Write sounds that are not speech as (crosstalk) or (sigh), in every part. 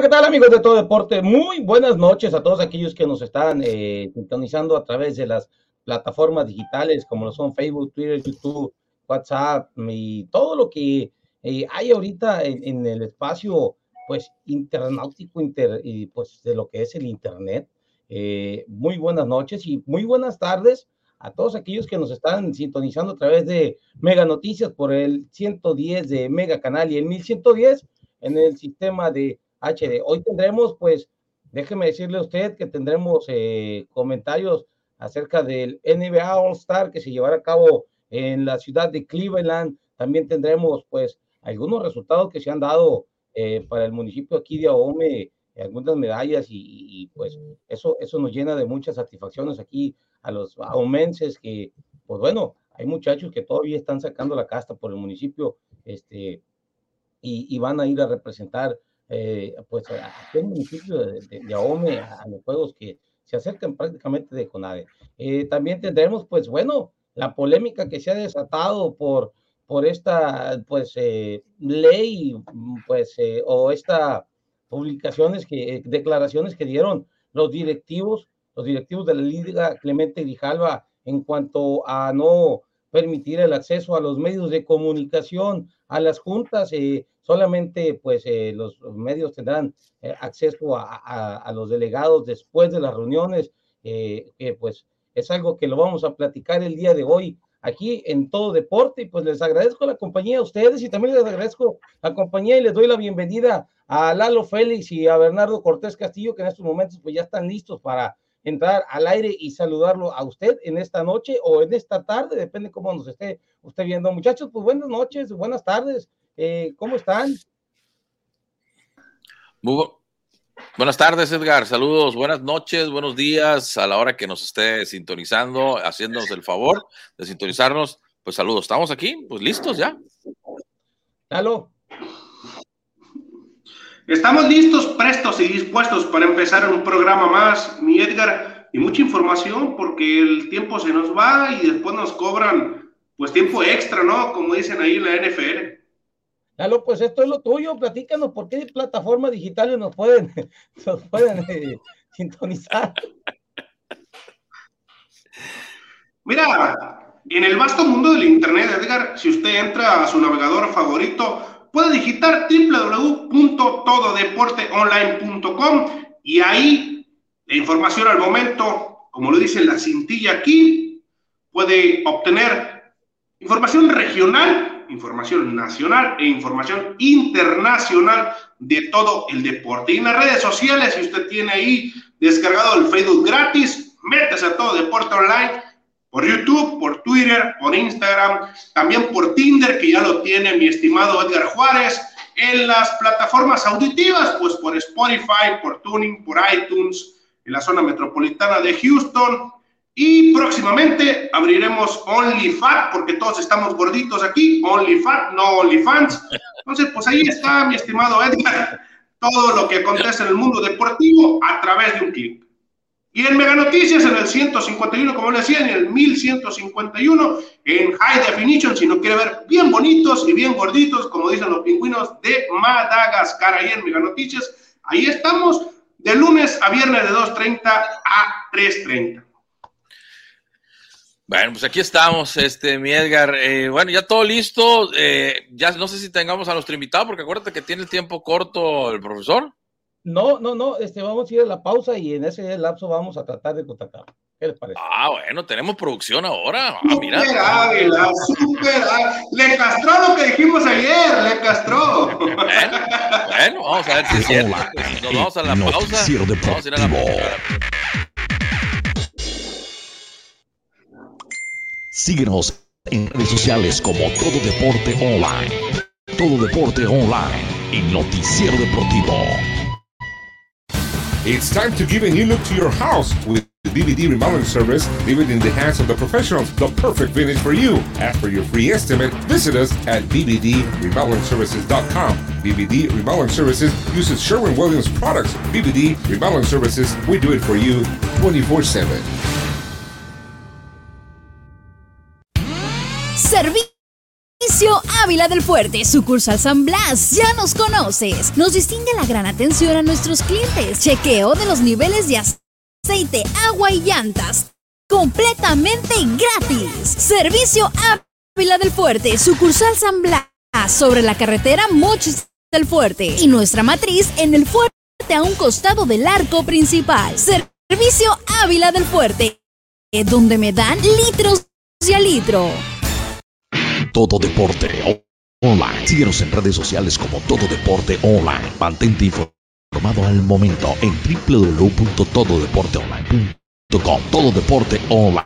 ¿qué tal amigos de Todo Deporte? Muy buenas noches a todos aquellos que nos están eh, sintonizando a través de las plataformas digitales como lo son Facebook, Twitter, YouTube, WhatsApp y todo lo que eh, hay ahorita en, el espacio pues internautico inter, y pues de lo que es el internet. Eh, muy buenas noches y muy buenas tardes a todos aquellos que nos están sintonizando a través de Mega Noticias por el 110 de Mega Canal y el 1110 en el sistema de HD. Hoy tendremos, pues, déjeme decirle a usted que tendremos eh, comentarios acerca del NBA All Star que se llevará a cabo en la ciudad de Cleveland. También tendremos, pues, algunos resultados que se han dado eh, para el municipio aquí de Ahome, algunas medallas y, pues eso, eso nos llena de muchas satisfacciones aquí a los ahumenses que, pues bueno, hay muchachos que todavía están sacando la casta por el municipio, este, y, van a ir a representar eh, pues a, el municipio de, de, Ahome a, los juegos que se acercan prácticamente de CONADE. Eh, también tendremos, pues bueno, la polémica que se ha desatado por, por esta, pues, eh, ley, pues, o esta publicaciones que, declaraciones que dieron los directivos, los directivos de la Liga Clemente Grijalva en cuanto a no permitir el acceso a los medios de comunicación, a las juntas, eh, solamente pues eh, los medios tendrán eh, acceso a, los delegados después de las reuniones, que pues es algo que lo vamos a platicar el día de hoy aquí en Todo Deporte. Y pues les agradezco la compañía a ustedes y también les agradezco la compañía y les doy la bienvenida a Lalo Félix y a Bernardo Cortés Castillo que en estos momentos pues ya están listos para entrar al aire y saludarlo a usted en esta noche o en esta tarde, depende cómo nos esté usted viendo. Muchachos, pues buenas noches, buenas tardes, eh, ¿cómo están? Muy buenas tardes, Edgar, saludos, buenas noches, buenos días a la hora que nos esté sintonizando, haciéndonos el favor de sintonizarnos, pues saludos, estamos aquí, pues listos ya. Halo. Estamos listos, prestos y dispuestos para empezar un programa más, mi Edgar, y mucha información porque el tiempo se nos va y después nos cobran pues tiempo extra, ¿no? Como dicen ahí en la NFL. Lalo, pues esto es lo tuyo, platícanos por qué plataformas digitales nos pueden, (laughs) nos pueden eh, sintonizar. Mira, en el vasto mundo del Internet, Edgar, si usted entra a su navegador favorito, puede digitar www.tododeporteonline.com y ahí la información al momento, como lo dice la cintilla aquí, puede obtener información regional, información nacional e información internacional de todo el deporte. Y en las redes sociales, si usted tiene ahí descargado el Facebook gratis, métase a todo deporte online por YouTube, por Twitter, por Instagram, también por Tinder, que ya lo tiene mi estimado Edgar Juárez, en las plataformas auditivas, pues por Spotify, por Tuning, por iTunes, en la zona metropolitana de Houston. Y próximamente abriremos OnlyFat, porque todos estamos gorditos aquí, OnlyFat, no OnlyFans. Entonces, pues ahí está, mi estimado Edgar, todo lo que acontece en el mundo deportivo a través de un clip. Y en Mega Noticias, en el 151, como le decía, en el 1151, en High Definition, si no quiere ver bien bonitos y bien gorditos, como dicen los pingüinos de Madagascar, ahí en Mega Noticias. Ahí estamos, de lunes a viernes de 2.30 a 3.30. Bueno, pues aquí estamos, este, mi Edgar. Eh, bueno, ya todo listo. Eh, ya no sé si tengamos a nuestro invitado, porque acuérdate que tiene el tiempo corto el profesor. No, no, no, este, vamos a ir a la pausa y en ese lapso vamos a tratar de contactar. ¿Qué les parece? Ah, bueno, tenemos producción ahora. Ah, mira. Super águila, super Le castró lo que dijimos ayer, le castró. Bueno, vamos a ver si es cierto. Nos vamos a la pausa. Vamos a ir a la pausa. Síguenos en redes sociales como Todo Deporte Online. Todo Deporte Online y Noticiero Deportivo. It's time to give a new look to your house with the BBD remodeling service. Leave it in the hands of the professionals, the perfect finish for you. Ask for your free estimate. Visit us at bbdremodelingservices.com. BBD Remodeling Services uses Sherwin-Williams products. BBD Remodeling Services, we do it for you 24/7. Servicio Ávila del Fuerte, sucursal San Blas. Ya nos conoces. Nos distingue la gran atención a nuestros clientes. Chequeo de los niveles de aceite, agua y llantas. Completamente gratis. Servicio Ávila del Fuerte, sucursal San Blas. Sobre la carretera Mochis del Fuerte. Y nuestra matriz en el Fuerte a un costado del arco principal. Servicio Ávila del Fuerte. Donde me dan litros y a litro. Todo Deporte Online. Síguenos en redes sociales como Todo Deporte Online. Mantente informado al momento en www.tododeporteonline.com. Todo Deporte Online.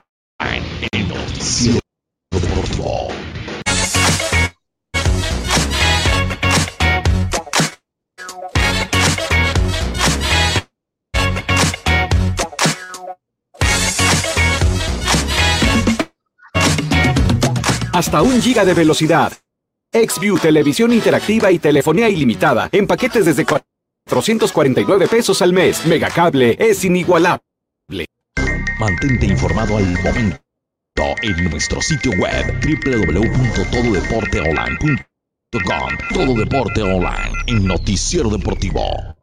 El noticiero deportivo. Hasta un giga de velocidad. XView Televisión Interactiva y Telefonía Ilimitada en paquetes desde 449 pesos al mes. Megacable es inigualable. Mantente informado al momento en nuestro sitio web www.tododeporteonline.com. Todo Deporte Online, el noticiero deportivo.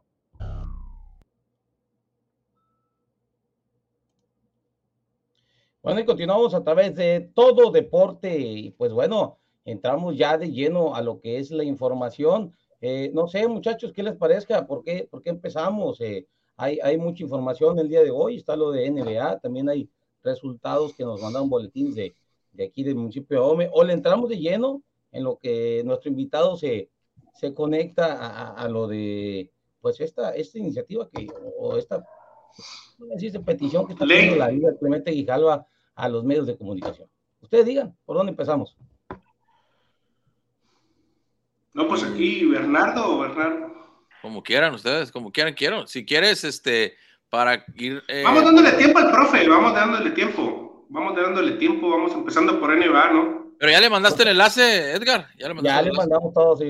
Bueno, y continuamos a través de todo deporte y pues bueno, entramos ya de lleno a lo que es la información. Eh, no sé, muchachos, ¿qué les parezca? ¿Por qué, por qué empezamos? Eh, hay, hay mucha información el día de hoy, está lo de NBA, también hay resultados que nos mandan boletines de, de aquí del municipio de Ome, o le entramos de lleno en lo que nuestro invitado se, se conecta a, a, lo de, pues, esta, esta iniciativa que, o esta, petición que está haciendo la vida Clemente Guijalva a los medios de comunicación. Ustedes digan, ¿por dónde empezamos? No, pues aquí, Bernardo o Bernardo. Como quieran ustedes, como quieran, quiero. Si quieres, este, para ir. Eh... Vamos dándole tiempo al profe, vamos dándole tiempo. Vamos dándole tiempo, vamos empezando por NBA, ¿no? Pero ya le mandaste el enlace, Edgar. Ya le, ya le mandamos todo, sí.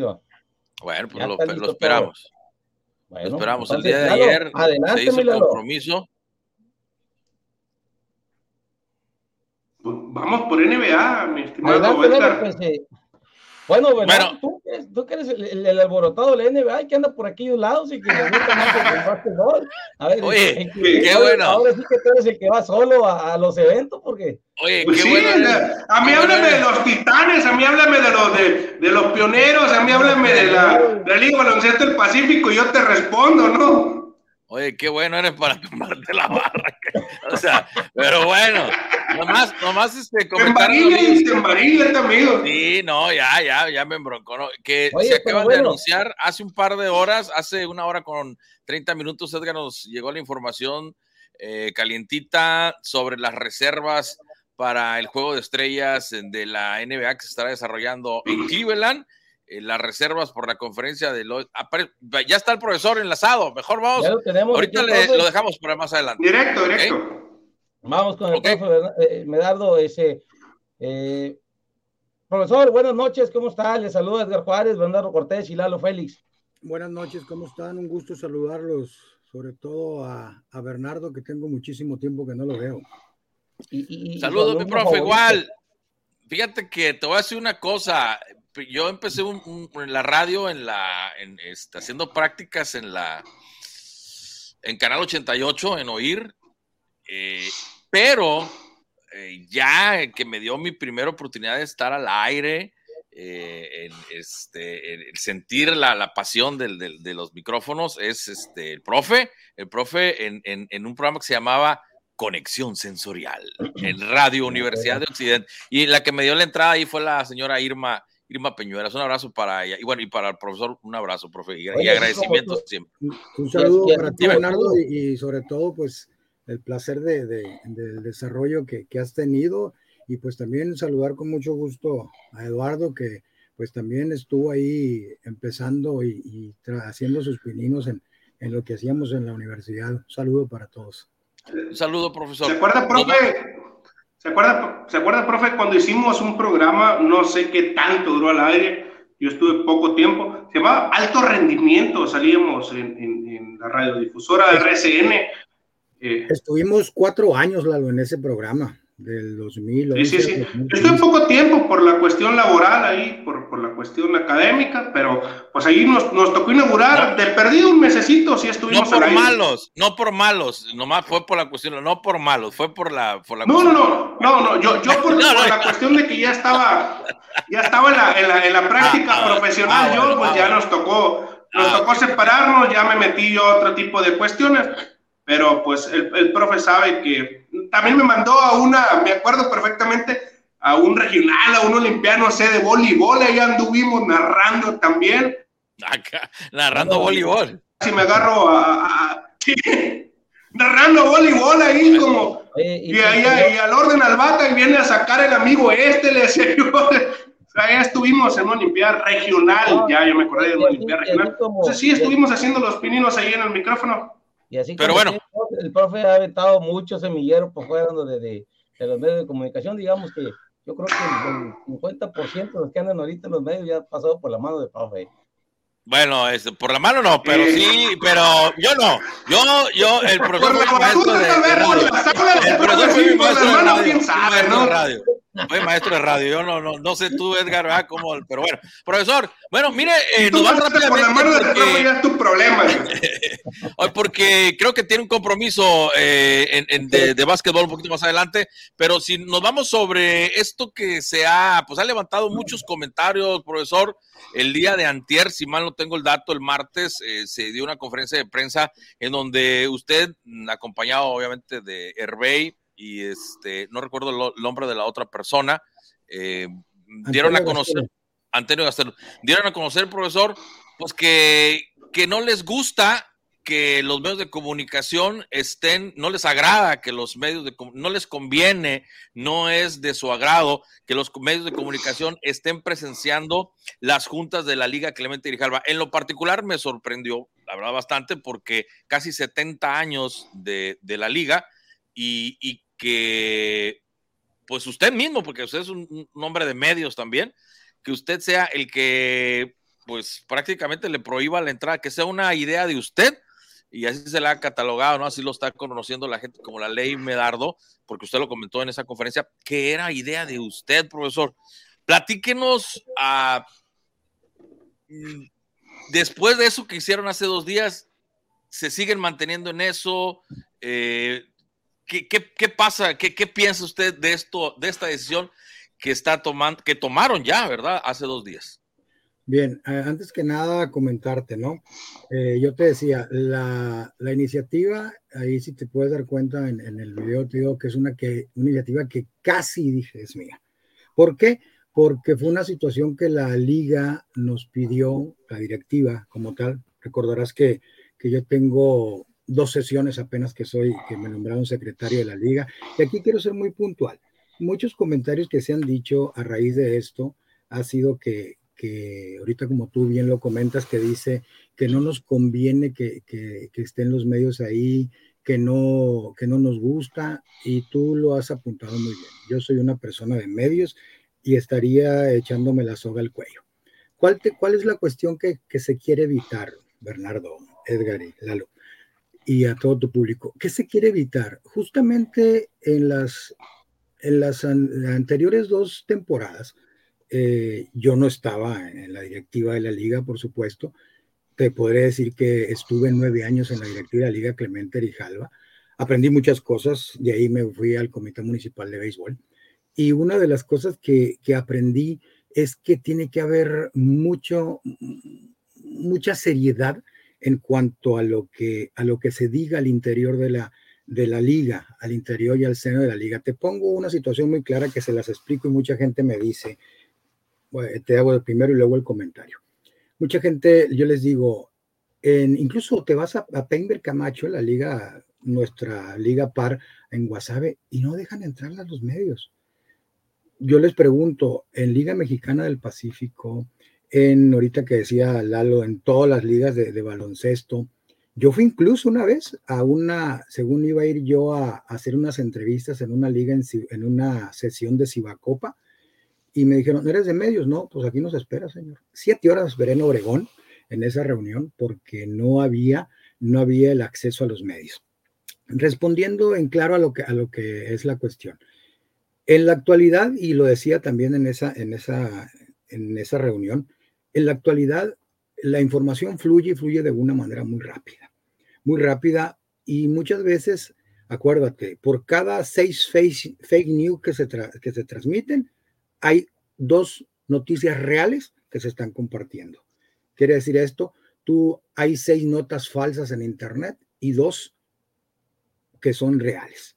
Bueno, pues lo, lo, esperamos. Bueno, lo esperamos. el día de ayer adelante, se hizo el compromiso. Pues vamos por NBA, mi estimado adelante. Pues, eh, bueno, bueno, tú, tú que eres el, el, el, alborotado de la NBA que anda por aquellos lados y que le gusta más el básquetbol. A ver, Oye, que, qué ahora, bueno. Ahora sí que tú eres el que va solo a, a los eventos, porque. Oye, pues qué sí, bueno. la, a mí háblame de los titanes, a mí háblame de los, de, de los pioneros, a mí háblame de la, de la Liga Baloncesto del Pacífico y yo te respondo, ¿no? Oye, qué bueno eres para (laughs) tomarte la barra. O sea, pero bueno, nomás, nomás este comentario. Te embarilla, amigo. Sí, no, ya, ya, ya me embroncó. ¿no? Que Oye, se acaban bueno. de anunciar hace un par de horas, hace una hora con 30 minutos, Edgar nos llegó la información eh, calientita sobre las reservas para el juego de estrellas de la NBA que se estará desarrollando en Cleveland las reservas por la conferencia de los... Ya está el profesor enlazado, mejor vamos. Ya lo tenemos. Ahorita le, lo dejamos para más adelante. Directo, directo. ¿Okay? Vamos con el okay. profe eh, Medardo. Ese, eh, profesor, buenas noches, ¿cómo está? Le saluda Edgar Juárez, Bernardo Cortés y Lalo Félix. Buenas noches, ¿cómo están? Un gusto saludarlos, sobre todo a, a Bernardo, que tengo muchísimo tiempo que no lo veo. Y, y, Saludos, mi profe, favorito. igual. Fíjate que te voy a decir una cosa yo empecé un, un, en la radio, en la, en, este, haciendo prácticas en la, en Canal 88, en Oír, eh, pero eh, ya que me dio mi primera oportunidad de estar al aire, eh, este, en sentir la, la pasión del, del, de los micrófonos, es este, el profe, el profe en, en un programa que se llamaba Conexión Sensorial, en Radio Universidad de Occidente, y la que me dio la entrada ahí fue la señora Irma. Irma Peñuelas, un abrazo para ella. Y bueno, y para el profesor, un abrazo, profe, y, Oye, y agradecimiento siempre. Un saludo para ti, Bernardo, y, y, sobre todo, pues, el placer de, de, del desarrollo que, que, has tenido. Y pues también saludar con mucho gusto a Eduardo, que pues también estuvo ahí empezando y, y haciendo sus pininos en, en, lo que hacíamos en la universidad. Un saludo para todos. Un saludo, profesor. ¿Se acuerda, profe? ¿Se acuerda, ¿Se acuerda, profe, cuando hicimos un programa, no sé qué tanto duró al aire, yo estuve poco tiempo, se llamaba Alto Rendimiento, salíamos en, en, en la radiodifusora de RCN. Eh. Estuvimos cuatro años, Lalo, en ese programa. del 2000. Sí, sí, sí. Un poco tiempo por la cuestión laboral ahí, por, por la cuestión académica, pero pues ahí nos, nos tocó inaugurar, de perdido un mesecito, sí estuvimos No por malos, no por malos, nomás fue por la cuestión, no por malos, fue por la, por la no, no, no, no, no, yo, yo (laughs) por, la cuestión de que ya estaba, ya estaba en la, en la, en la práctica ah, ah, profesional, ah, yo pues ya nos tocó, nos tocó separarnos, ya me metí yo a otro tipo de cuestiones pero pues el, el, profe sabe que también me mandó a una, me acuerdo perfectamente, a un regional, a un olimpiano, sé, de voleibol, ahí anduvimos narrando también. Acá, narrando voleibol. Si me agarro a, (laughs) narrando voleibol ahí como, y, ahí, y, al orden al bata y viene a sacar el amigo este, le decía yo, (laughs) o sea, ya estuvimos en una olimpiada regional, ya yo me acordé de una olimpiada regional. Entonces sí, estuvimos haciendo los pininos ahí en el micrófono. Y así Pero bueno. El, profe ha aventado muchos semilleros por fuera de, de, de, los medios de comunicación. Digamos que yo creo que el 50% de los que andan ahorita en los medios ya ha pasado por la mano de profe. Bueno, es, por la mano no, pero sí, pero yo no. Yo, yo, el profesor fue maestro de, radio. El profesor fue mi maestro de radio. Soy maestro de radio, yo no, no, no sé tú, Edgar, ¿verdad? ¿Cómo? pero bueno, profesor, bueno, mire, eh, nos vamos rápidamente. porque, ya tu problema. (laughs) porque creo que tiene un compromiso eh, en, de, de, básquetbol un poquito más adelante, pero si nos vamos sobre esto que se ha, pues ha levantado muchos comentarios, profesor, el día de antier, si mal no tengo el dato, el martes eh, se dio una conferencia de prensa en donde usted, acompañado obviamente de Hervey, y este, no recuerdo el nombre de la otra persona, eh, dieron a conocer, Antonio Gastelum, dieron a conocer, profesor, pues que, que no les gusta que los medios de comunicación estén, no les agrada que los medios de no les conviene, no es de su agrado que los medios de comunicación estén presenciando las juntas de la Liga Clemente Grijalva. En lo particular me sorprendió, la verdad, bastante, porque casi 70 años de, de la liga y, y, que, pues usted mismo, porque usted es un, hombre de medios también, que usted sea el que, pues prácticamente le prohíba la entrada, que sea una idea de usted, y así se la ha catalogado, ¿no? Así lo está conociendo la gente como la ley Medardo, porque usted lo comentó en esa conferencia, que era idea de usted, profesor. Platíquenos a... Mm, después de eso que hicieron hace dos días, ¿se siguen manteniendo en eso? Eh, ¿Qué, pasa? ¿Qué, piensa usted de esto, de esta decisión que está tomando, que tomaron ya, verdad, hace dos días? Bien, eh, antes que nada comentarte, ¿no? Eh, yo te decía, la, iniciativa, ahí si te puedes dar cuenta en, el video, te digo que es una, que, una iniciativa que casi dije es mía. ¿Por qué? Porque fue una situación que la liga nos pidió, la directiva como tal. Recordarás que, que yo tengo dos sesiones apenas que soy, que me nombraron secretario de la liga. Y aquí quiero ser muy puntual. Muchos comentarios que se han dicho a raíz de esto ha sido que, que ahorita como tú bien lo comentas, que dice que no nos conviene que, que, que, estén los medios ahí, que no, que no nos gusta, y tú lo has apuntado muy bien. Yo soy una persona de medios y estaría echándome la soga al cuello. ¿Cuál, te, cuál es la cuestión que, que se quiere evitar, Bernardo, Edgar y Lalo? y a todo tu público. ¿Qué se quiere evitar? Justamente en las, en las anteriores dos temporadas, eh, yo no estaba en la directiva de la liga, por supuesto. Te podré decir que estuve nueve años en la directiva de la liga Clemente Rijalva. Aprendí muchas cosas, de ahí me fui al comité municipal de béisbol. Y una de las cosas que, que aprendí es que tiene que haber mucho, mucha seriedad en cuanto a lo que, a lo que se diga al interior de la, de la liga, al interior y al seno de la liga. Te pongo una situación muy clara que se las explico y mucha gente me dice, te hago el primero y luego el comentario. Mucha gente, yo les digo, en, incluso te vas a, a Camacho, la liga, nuestra liga par en Guasave, y no dejan entrar a los medios. Yo les pregunto, en Liga Mexicana del Pacífico, en ahorita que decía Lalo, en todas las ligas de, baloncesto. Yo fui incluso una vez a una, según iba a ir yo a, hacer unas entrevistas en una liga, en, una sesión de Cibacopa, y me dijeron, ¿eres de medios? No, pues aquí nos espera, señor. Siete horas esperé en Obregón en esa reunión porque no había, no había el acceso a los medios. Respondiendo en claro a lo que, a lo que es la cuestión. En la actualidad, y lo decía también en esa, en esa, en esa reunión, en la actualidad la información fluye y fluye de una manera muy rápida, muy rápida y muchas veces, acuérdate, por cada seis fake, news que se, que se transmiten, hay dos noticias reales que se están compartiendo. Quiere decir esto, tú hay seis notas falsas en Internet y dos que son reales.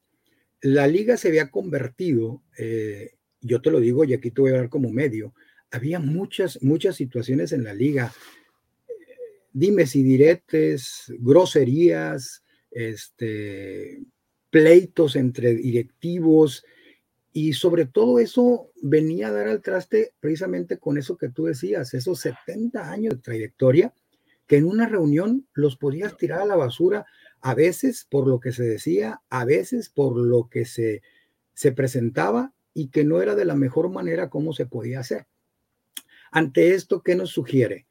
La liga se había convertido, eh, yo te lo digo y aquí te voy a hablar como medio, había muchas, muchas situaciones en la liga, dimes y diretes, groserías, este, pleitos entre directivos, y sobre todo eso venía a dar al traste precisamente con eso que tú decías, esos 70 años de trayectoria, que en una reunión los podías tirar a la basura, a veces por lo que se decía, a veces por lo que se, se presentaba y que no era de la mejor manera como se podía hacer. Ante esto, ¿qué nos sugiere?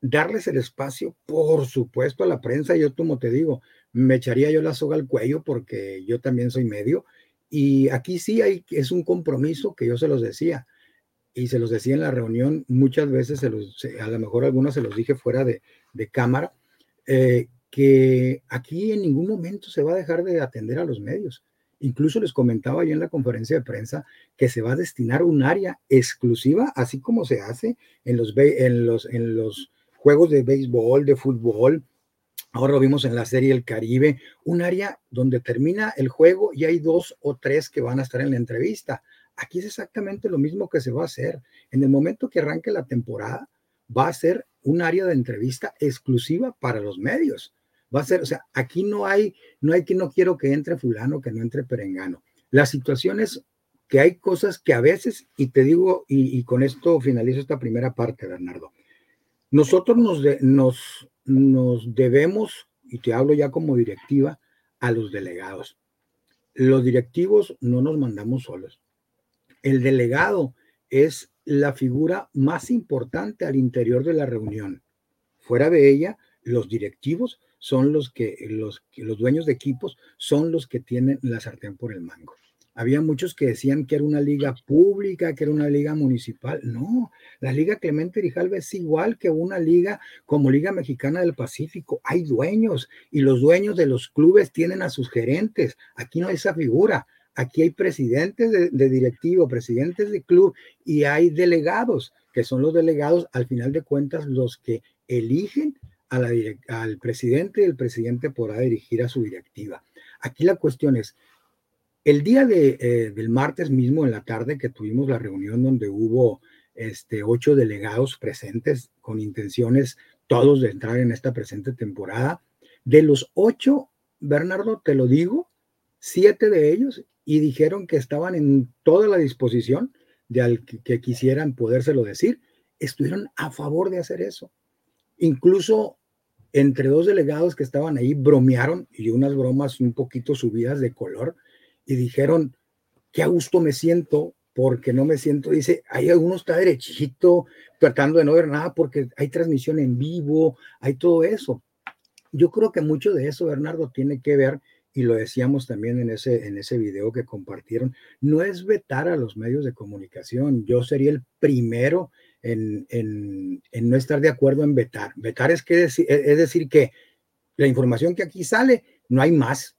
Darles el espacio, por supuesto, a la prensa. Yo, como te digo, me echaría yo la soga al cuello porque yo también soy medio y aquí sí hay, es un compromiso que yo se los decía y se los decía en la reunión, muchas veces se los, a lo mejor algunos se los dije fuera de, cámara, eh, que aquí en ningún momento se va a dejar de atender a los medios. Incluso les comentaba yo en la conferencia de prensa que se va a destinar un área exclusiva, así como se hace en los, en los, en los juegos de béisbol, de fútbol, Ahora lo vimos en la serie El Caribe, un área donde termina el juego y hay dos o tres que van a estar en la entrevista. Aquí es exactamente lo mismo que se va a hacer. En el momento que arranque la temporada, va a ser un área de entrevista exclusiva para los medios. Va a ser, o sea, aquí no hay, no hay que no quiero que entre fulano, que no entre perengano. La situación es que hay cosas que a veces, y te digo, y, con esto finalizo esta primera parte, Bernardo, nosotros nos, nos nos debemos, y te hablo ya como directiva, a los delegados. Los directivos no nos mandamos solos. El delegado es la figura más importante al interior de la reunión. Fuera de ella, los directivos son los que, los, los dueños de equipos son los que tienen la sartén por el mango. Había muchos que decían que era una liga pública, que era una liga municipal. No, la Liga Clemente Grijalva es igual que una liga como Liga Mexicana del Pacífico. Hay dueños y los dueños de los clubes tienen a sus gerentes. Aquí no hay esa figura. Aquí hay presidentes de, directivo, presidentes de club y hay delegados, que son los delegados, al final de cuentas, los que eligen al presidente y el presidente podrá dirigir a su directiva. Aquí la cuestión es, el día eh, del martes mismo en la tarde que tuvimos la reunión donde hubo este, ocho delegados presentes con intenciones todos de entrar en esta presente temporada, de los ocho, Bernardo, te lo digo, siete de ellos y dijeron que estaban en toda la disposición de al que, que quisieran podérselo decir, estuvieron a favor de hacer eso. Incluso entre dos delegados que estaban ahí bromearon y unas bromas un poquito subidas de color y dijeron, qué a gusto me siento porque no me siento, dice, hay algunos está derechito, tratando de no ver nada porque hay transmisión en vivo, hay todo eso. Yo creo que mucho de eso, Bernardo, tiene que ver, y lo decíamos también en ese, en ese video que compartieron, no es vetar a los medios de comunicación. Yo sería el primero en, en, en no estar de acuerdo en vetar. Vetar es, que es decir que la información que aquí sale, no hay más,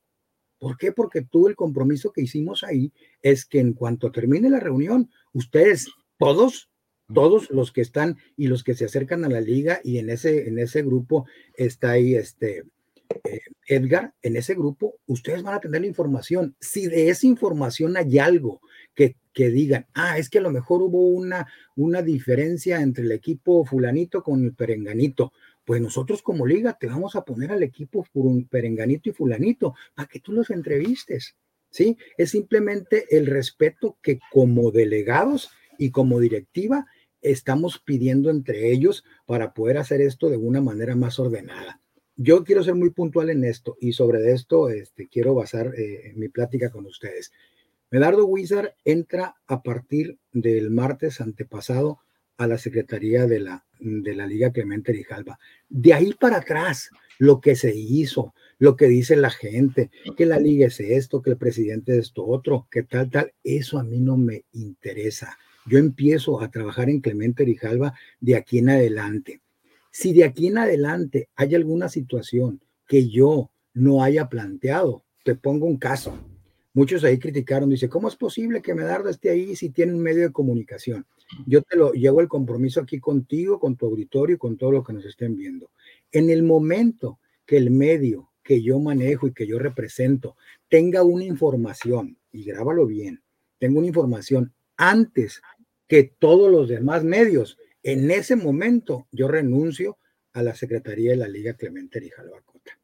¿Por qué? Porque tú el compromiso que hicimos ahí es que en cuanto termine la reunión, ustedes, todos, todos los que están y los que se acercan a la liga y en ese, en ese grupo está ahí este eh, Edgar, en ese grupo, ustedes van a tener la información. Si de esa información hay algo que, que digan, ah, es que a lo mejor hubo una, una diferencia entre el equipo fulanito con el perenganito, pues nosotros como liga te vamos a poner al equipo perenganito y fulanito para que tú los entrevistes, ¿sí? Es simplemente el respeto que como delegados y como directiva estamos pidiendo entre ellos para poder hacer esto de una manera más ordenada. Yo quiero ser muy puntual en esto y sobre esto este, quiero basar eh, mi plática con ustedes. Medardo Wizard entra a partir del martes antepasado a la Secretaría de la, de la Liga Clemente Rijalba. De ahí para atrás, lo que se hizo, lo que dice la gente, que la liga es esto, que el presidente es esto otro, que tal, tal, eso a mí no me interesa. Yo empiezo a trabajar en Clemente Rijalba de aquí en adelante. Si de aquí en adelante hay alguna situación que yo no haya planteado, te pongo un caso. Muchos ahí criticaron, dice, ¿cómo es posible que Medardo esté ahí si tiene un medio de comunicación? Yo te lo llevo el compromiso aquí contigo, con tu auditorio y con todo lo que nos estén viendo. En el momento que el medio que yo manejo y que yo represento tenga una información, y grábalo bien, tengo una información antes que todos los demás medios, en ese momento yo renuncio a la Secretaría de la Liga Clemente Rijalbacota.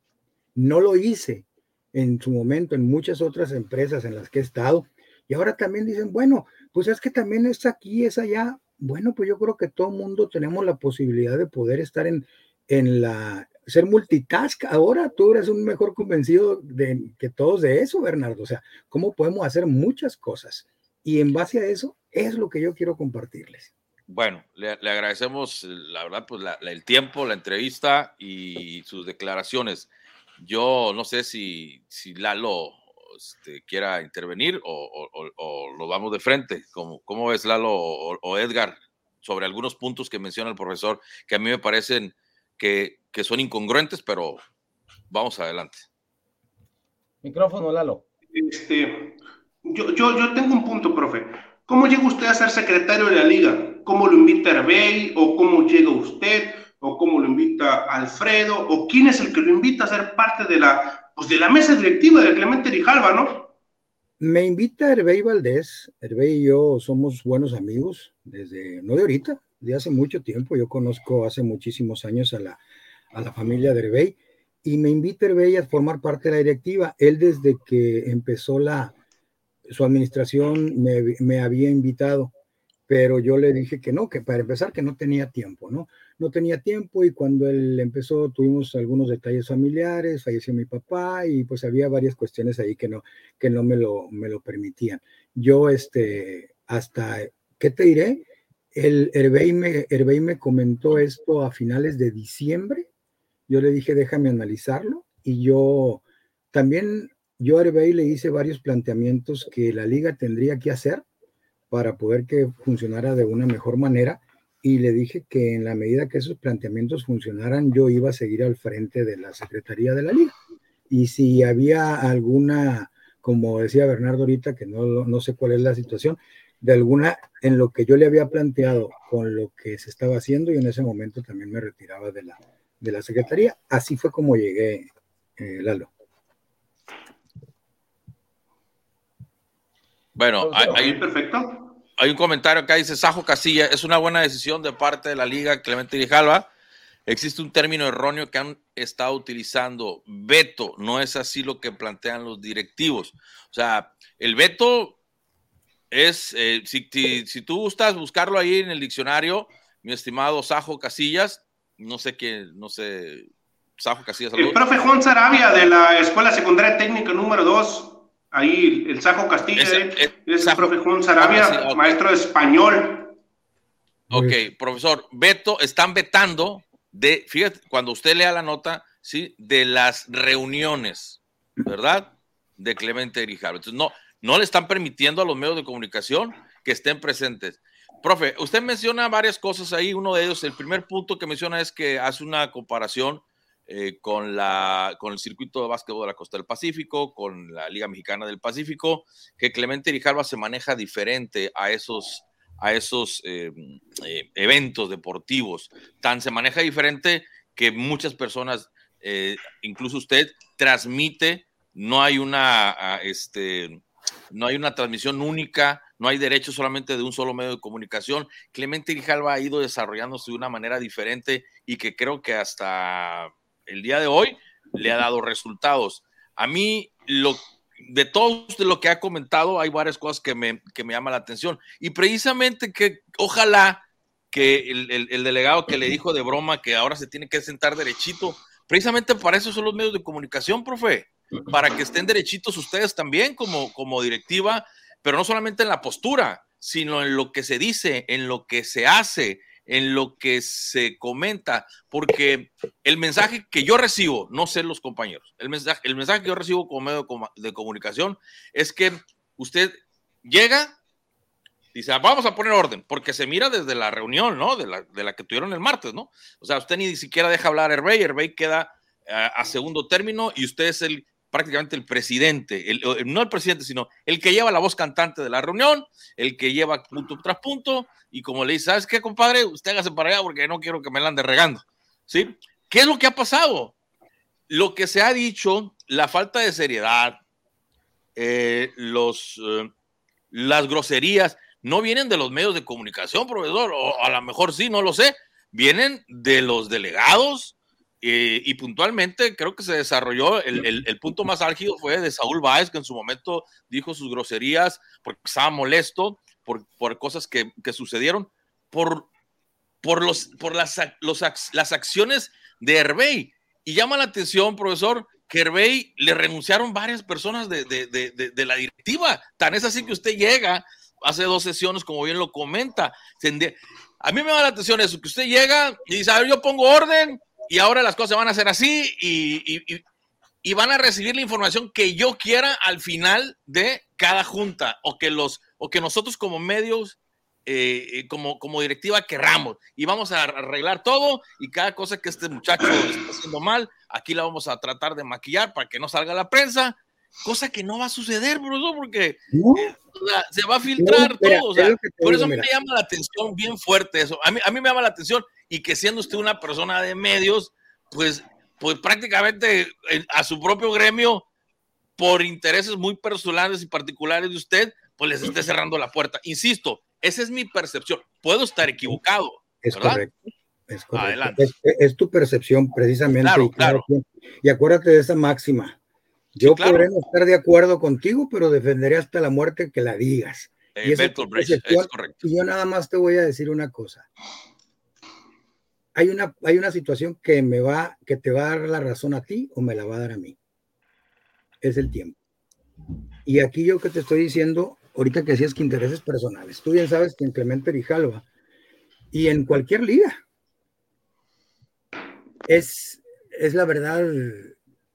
No lo hice en su momento en muchas otras empresas en las que he estado, y ahora también dicen, bueno, pues es que también es aquí, es allá. Bueno, pues yo creo que todo mundo tenemos la posibilidad de poder estar en, en la, ser multitask. Ahora tú eres un mejor convencido de que todos de eso, Bernardo. O sea, cómo podemos hacer muchas cosas. Y en base a eso es lo que yo quiero compartirles. Bueno, le, agradecemos, la verdad, pues el tiempo, la entrevista y sus declaraciones. Yo no sé si, si Lalo este, quiera intervenir o, lo vamos de frente. ¿Cómo, cómo ves Lalo o, Edgar sobre algunos puntos que menciona el profesor que a mí me parecen que, que son incongruentes, pero vamos adelante. Micrófono, Lalo. Este, yo, yo, yo tengo un punto, profe. ¿Cómo llega usted a ser secretario de la liga? ¿Cómo lo invita Herbey? ¿O cómo llega usted? ¿O cómo lo invita Alfredo? ¿O quién es el que lo invita a ser parte de la, pues de la mesa directiva de Clemente Rijalba, no? Me invita Herbey Valdés. Herbey y yo somos buenos amigos desde, no de ahorita, de hace mucho tiempo. Yo conozco hace muchísimos años a la, a la familia de Herbey y me invita Herbey a formar parte de la directiva. Él desde que empezó la, su administración me, me, había invitado, pero yo le dije que no, que para empezar que no tenía tiempo, ¿no? No tenía tiempo y cuando él empezó tuvimos algunos detalles familiares, falleció mi papá y pues había varias cuestiones ahí que no, que no me lo, me lo permitían. Yo, este, hasta, ¿qué te diré? El Herbey me, Herbey me comentó esto a finales de diciembre. Yo le dije, déjame analizarlo. Y yo también, yo a Herbey le hice varios planteamientos que la liga tendría que hacer para poder que funcionara de una mejor manera. Y le dije que en la medida que esos planteamientos funcionaran, yo iba a seguir al frente de la Secretaría de la Liga. Y si había alguna, como decía Bernardo ahorita, que no, no sé cuál es la situación, de alguna en lo que yo le había planteado con lo que se estaba haciendo y en ese momento también me retiraba de la, de la secretaría. Así fue como llegué, eh, Lalo. Bueno, hay, perfecto. Hay un comentario acá, dice Sajo Casilla, es una buena decisión de parte de la Liga Clemente Grijalva. Existe un término erróneo que han estado utilizando, veto, no es así lo que plantean los directivos. O sea, el veto es, eh, si, si, tú gustas buscarlo ahí en el diccionario, mi estimado Sajo Casillas, no sé qué, no sé, Sajo Casillas. El profe Juan Sarabia de la Escuela Secundaria Técnica número 2, ahí el Sajo Castilla, es, el profe Juan Sarabia, ah, maestro de español. Ok, profesor, veto, están vetando de, fíjate, cuando usted lea la nota, ¿sí? De las reuniones, ¿verdad? De Clemente Grijalva. Entonces, no, no le están permitiendo a los medios de comunicación que estén presentes. Profe, usted menciona varias cosas ahí. Uno de ellos, el primer punto que menciona es que hace una comparación eh, con, la, con el circuito de básquetbol de la costa del Pacífico, con la Liga Mexicana del Pacífico, que Clemente Rijalva se maneja diferente a esos, a esos eh, eh, eventos deportivos. Tan se maneja diferente que muchas personas, incluso usted, transmite, no hay una, ah, este, no hay una transmisión única, no hay derecho solamente de un solo medio de comunicación. Clemente Grijalva ha ido desarrollándose de una manera diferente y que creo que hasta el día de hoy le ha dado resultados. A mí, lo, de todo lo que ha comentado, hay varias cosas que me, que me llaman la atención. Y precisamente que ojalá que el, el delegado que le dijo de broma que ahora se tiene que sentar derechito, precisamente para eso son los medios de comunicación, profe para que estén derechitos ustedes también como, como directiva, pero no solamente en la postura, sino en lo que se dice, en lo que se hace, en lo que se comenta, porque el mensaje que yo recibo, no sé los compañeros, el mensaje, el mensaje que yo recibo como medio de comunicación es que usted llega, dice, ah, vamos a poner orden, porque se mira desde la reunión, ¿no? De la, de la que tuvieron el martes, ¿no? O sea, usted ni siquiera deja hablar a Herbey, Herbey queda a, a segundo término y usted es el prácticamente el presidente, no el presidente, sino el que lleva la voz cantante de la reunión, el que lleva punto tras punto, y como le dice, ¿sabes qué, compadre? Usted hágase para porque no quiero que me la ande regando. ¿Sí? ¿Qué es lo que ha pasado? Lo que se ha dicho, la falta de seriedad, eh, los, eh, las groserías, no vienen de los medios de comunicación, profesor, o a lo mejor sí, no lo sé, vienen de los delegados, eh, y puntualmente creo que se desarrolló, el, el, punto más álgido fue de Saúl Báez, que en su momento dijo sus groserías porque estaba molesto por, por cosas que, que, sucedieron, por, por, los, por las, las acciones de Herbey. Y llama la atención, profesor, que Herbey le renunciaron varias personas de, de, de, de, la directiva. Tan es así que usted llega, hace dos sesiones, como bien lo comenta. A mí me llama la atención eso, que usted llega y dice, a ver, yo pongo orden, y ahora las cosas van a ser así y, van a recibir la información que yo quiera al final de cada junta o que, los, o que nosotros como medios, eh, eh, como, como directiva querramos. Y vamos a arreglar todo y cada cosa que este muchacho está haciendo mal, aquí la vamos a tratar de maquillar para que no salga la prensa cosa que no va a suceder, bro, porque eh, se va a filtrar todo. por eso me llama la atención bien fuerte eso. A mí, a mí me llama la atención y que siendo usted una persona de medios, pues, pues prácticamente a su propio gremio, por intereses muy personales y particulares de usted, pues les esté cerrando la puerta. Insisto, esa es mi percepción. Puedo estar equivocado. Es correcto. Es, correcto. Es, tu percepción, precisamente. y, claro. y acuérdate de esa máxima. Yo podré no estar de acuerdo contigo, pero defenderé hasta la muerte que la digas. y, es correcto. y yo nada más te voy a decir una cosa hay una, hay una situación que me va, que te va a dar la razón a ti o me la va a dar a mí. Es el tiempo. Y aquí yo que te estoy diciendo, ahorita que decías que intereses personales, tú bien sabes que en Clemente Rijalva y en cualquier liga es, es la verdad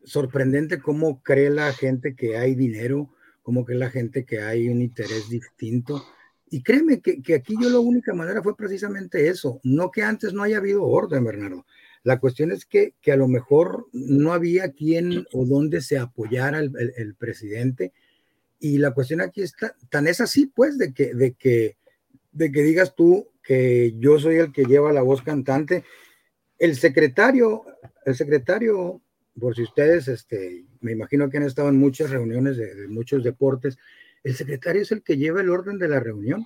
sorprendente cómo cree la gente que hay dinero, cómo cree la gente que hay un interés distinto y créeme que, aquí yo la única manera fue precisamente eso, no que antes no haya habido orden, Bernardo. La cuestión es que, que a lo mejor no había quien o dónde se apoyara el, presidente. Y la cuestión aquí está, tan es así, pues, de que, de que, de que digas tú que yo soy el que lleva la voz cantante. El secretario, el secretario, por si ustedes, este, me imagino que han estado en muchas reuniones de muchos deportes, el secretario es el que lleva el orden de la reunión.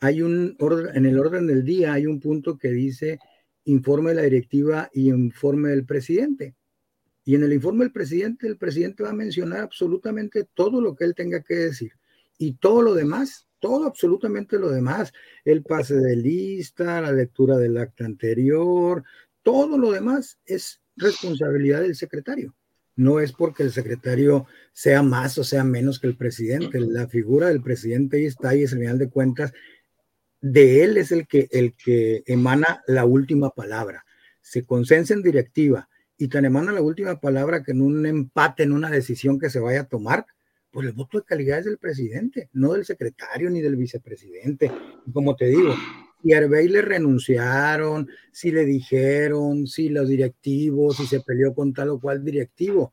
Hay un orden, en el orden del día hay un punto que dice informe de la directiva y informe del presidente. Y en el informe del presidente, el presidente va a mencionar absolutamente todo lo que él tenga que decir. Y todo lo demás, todo absolutamente lo demás, el pase de lista, la lectura del acta anterior, todo lo demás es responsabilidad del secretario no es porque el secretario sea más o sea menos que el presidente. La figura del presidente ahí está y es el final de cuentas de él es el que, el que emana la última palabra. Se consensa en directiva y tan emana la última palabra que en un empate, en una decisión que se vaya a tomar, pues el voto de calidad es del presidente, no del secretario ni del vicepresidente. como te digo, si a Herbey le renunciaron, si le dijeron, si los directivos, si se peleó con tal o cual directivo.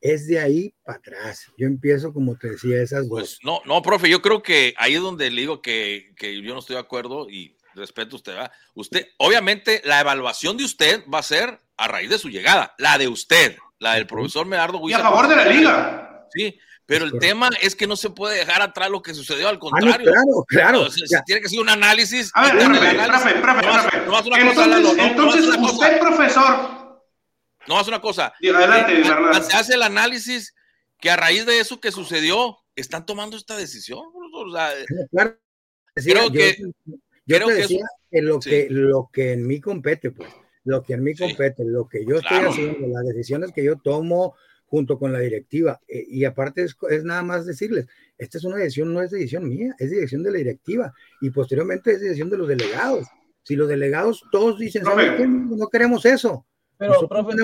Es de ahí para atrás. Yo empiezo, como te decía, esas pues, No, no, profe, yo creo que ahí es donde le digo que, que yo no estoy de acuerdo y respeto a usted. ¿va? Usted, obviamente, la evaluación de usted va a ser a raíz de su llegada, la de usted, la del profesor Medardo Y a favor de la liga. Sí, pero el tema es que no se puede dejar atrás lo que sucedió, al ah, contrario. claro, claro. tiene que ser un análisis. A ver, profe, profe, Entonces, entonces usted, profesor. No, es una cosa. adelante, eh, Se hace el análisis que a raíz de eso que sucedió, están tomando esta decisión. O sea, claro. creo que. Yo creo que, lo, que lo que en mí compete, pues. Lo que en mí compete, lo que yo estoy haciendo, las decisiones que yo tomo, junto con la directiva. Eh, y aparte es, nada más decirles, esta es una decisión, no es decisión mía, es decisión de la directiva y posteriormente es decisión de los delegados. Si los delegados todos dicen, No queremos eso. Pero, profe,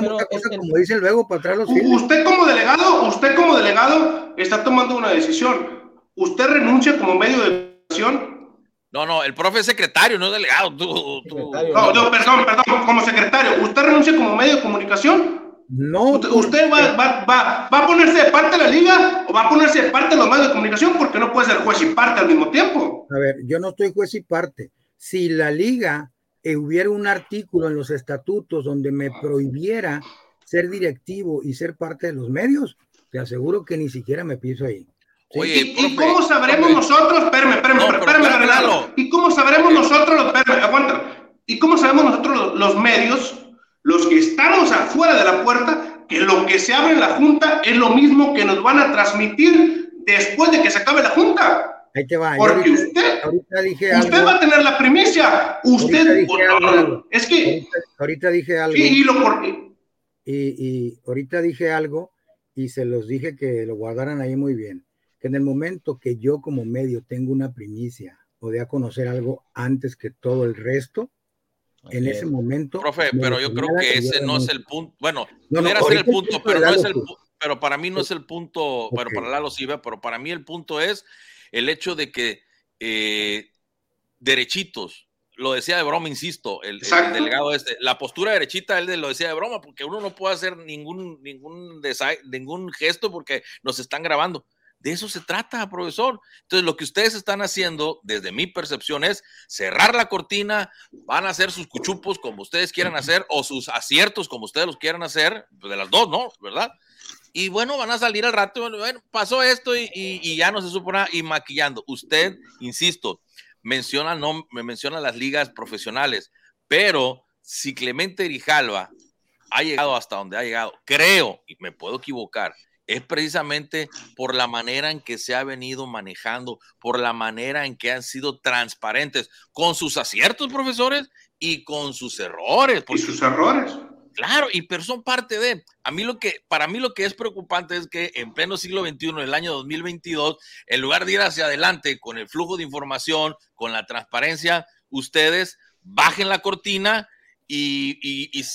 como dice luego, para atrás los Usted como delegado, usted como delegado está tomando una decisión. ¿Usted renuncia como medio de comunicación? No, no, el profe es secretario, no es delegado. No, no, perdón, perdón, como secretario. ¿Usted renuncia como medio de comunicación? No. ¿Usted, va, va, va, va, a ponerse de parte de la liga o va a ponerse de parte de los medios de comunicación? Porque no puede ser juez y parte al mismo tiempo. A ver, yo no estoy juez y parte. Si la liga eh, hubiera un artículo en los estatutos donde me prohibiera ser directivo y ser parte de los medios, te aseguro que ni siquiera me piso ahí. Oye, ¿Y, cómo sabremos nosotros? Espérame, espérame, espérame, ¿Y cómo sabremos nosotros, espérame, aguanta, ¿y cómo sabemos nosotros los medios los que estamos afuera de la puerta, que lo que se abre en la Junta es lo mismo que nos van a transmitir después de que se acabe la Junta. Ahí te va. Porque usted, usted va a tener la primicia. Usted, es que. Ahorita, dije algo. y, lo y, y ahorita dije algo y se los dije que lo guardaran ahí muy bien. Que en el momento que yo como medio tengo una primicia o de a conocer algo antes que todo el resto, en ese momento. Profe, pero yo creo que ese no es el punto. Bueno, no, no ser el punto, pero no es el pero para mí no es el punto, bueno, para Lalo sí, pero para mí el punto es el hecho de que eh, derechitos, lo decía de broma, insisto, el, delegado este, la postura derechita, él lo decía de broma, porque uno no puede hacer ningún, ningún, ningún gesto porque nos están grabando. De eso se trata, profesor. Entonces, lo que ustedes están haciendo, desde mi percepción, es cerrar la cortina, van a hacer sus cuchupos como ustedes quieran hacer, o sus aciertos como ustedes los quieran hacer, pues, de las dos, ¿no? ¿Verdad? Y bueno, van a salir al rato, bueno, pasó esto y, ya no se supo nada, y maquillando. Usted, insisto, menciona, no, me menciona las ligas profesionales, pero si Clemente Grijalva ha llegado hasta donde ha llegado, creo, y me puedo equivocar, es precisamente por la manera en que se ha venido manejando, por la manera en que han sido transparentes con sus aciertos, profesores, y con sus errores. Y sus errores. Claro, y pero son parte de. A mí lo que, para mí lo que es preocupante es que en pleno siglo XXI, en el año 2022, en lugar de ir hacia adelante con el flujo de información, con la transparencia, ustedes bajen la cortina y,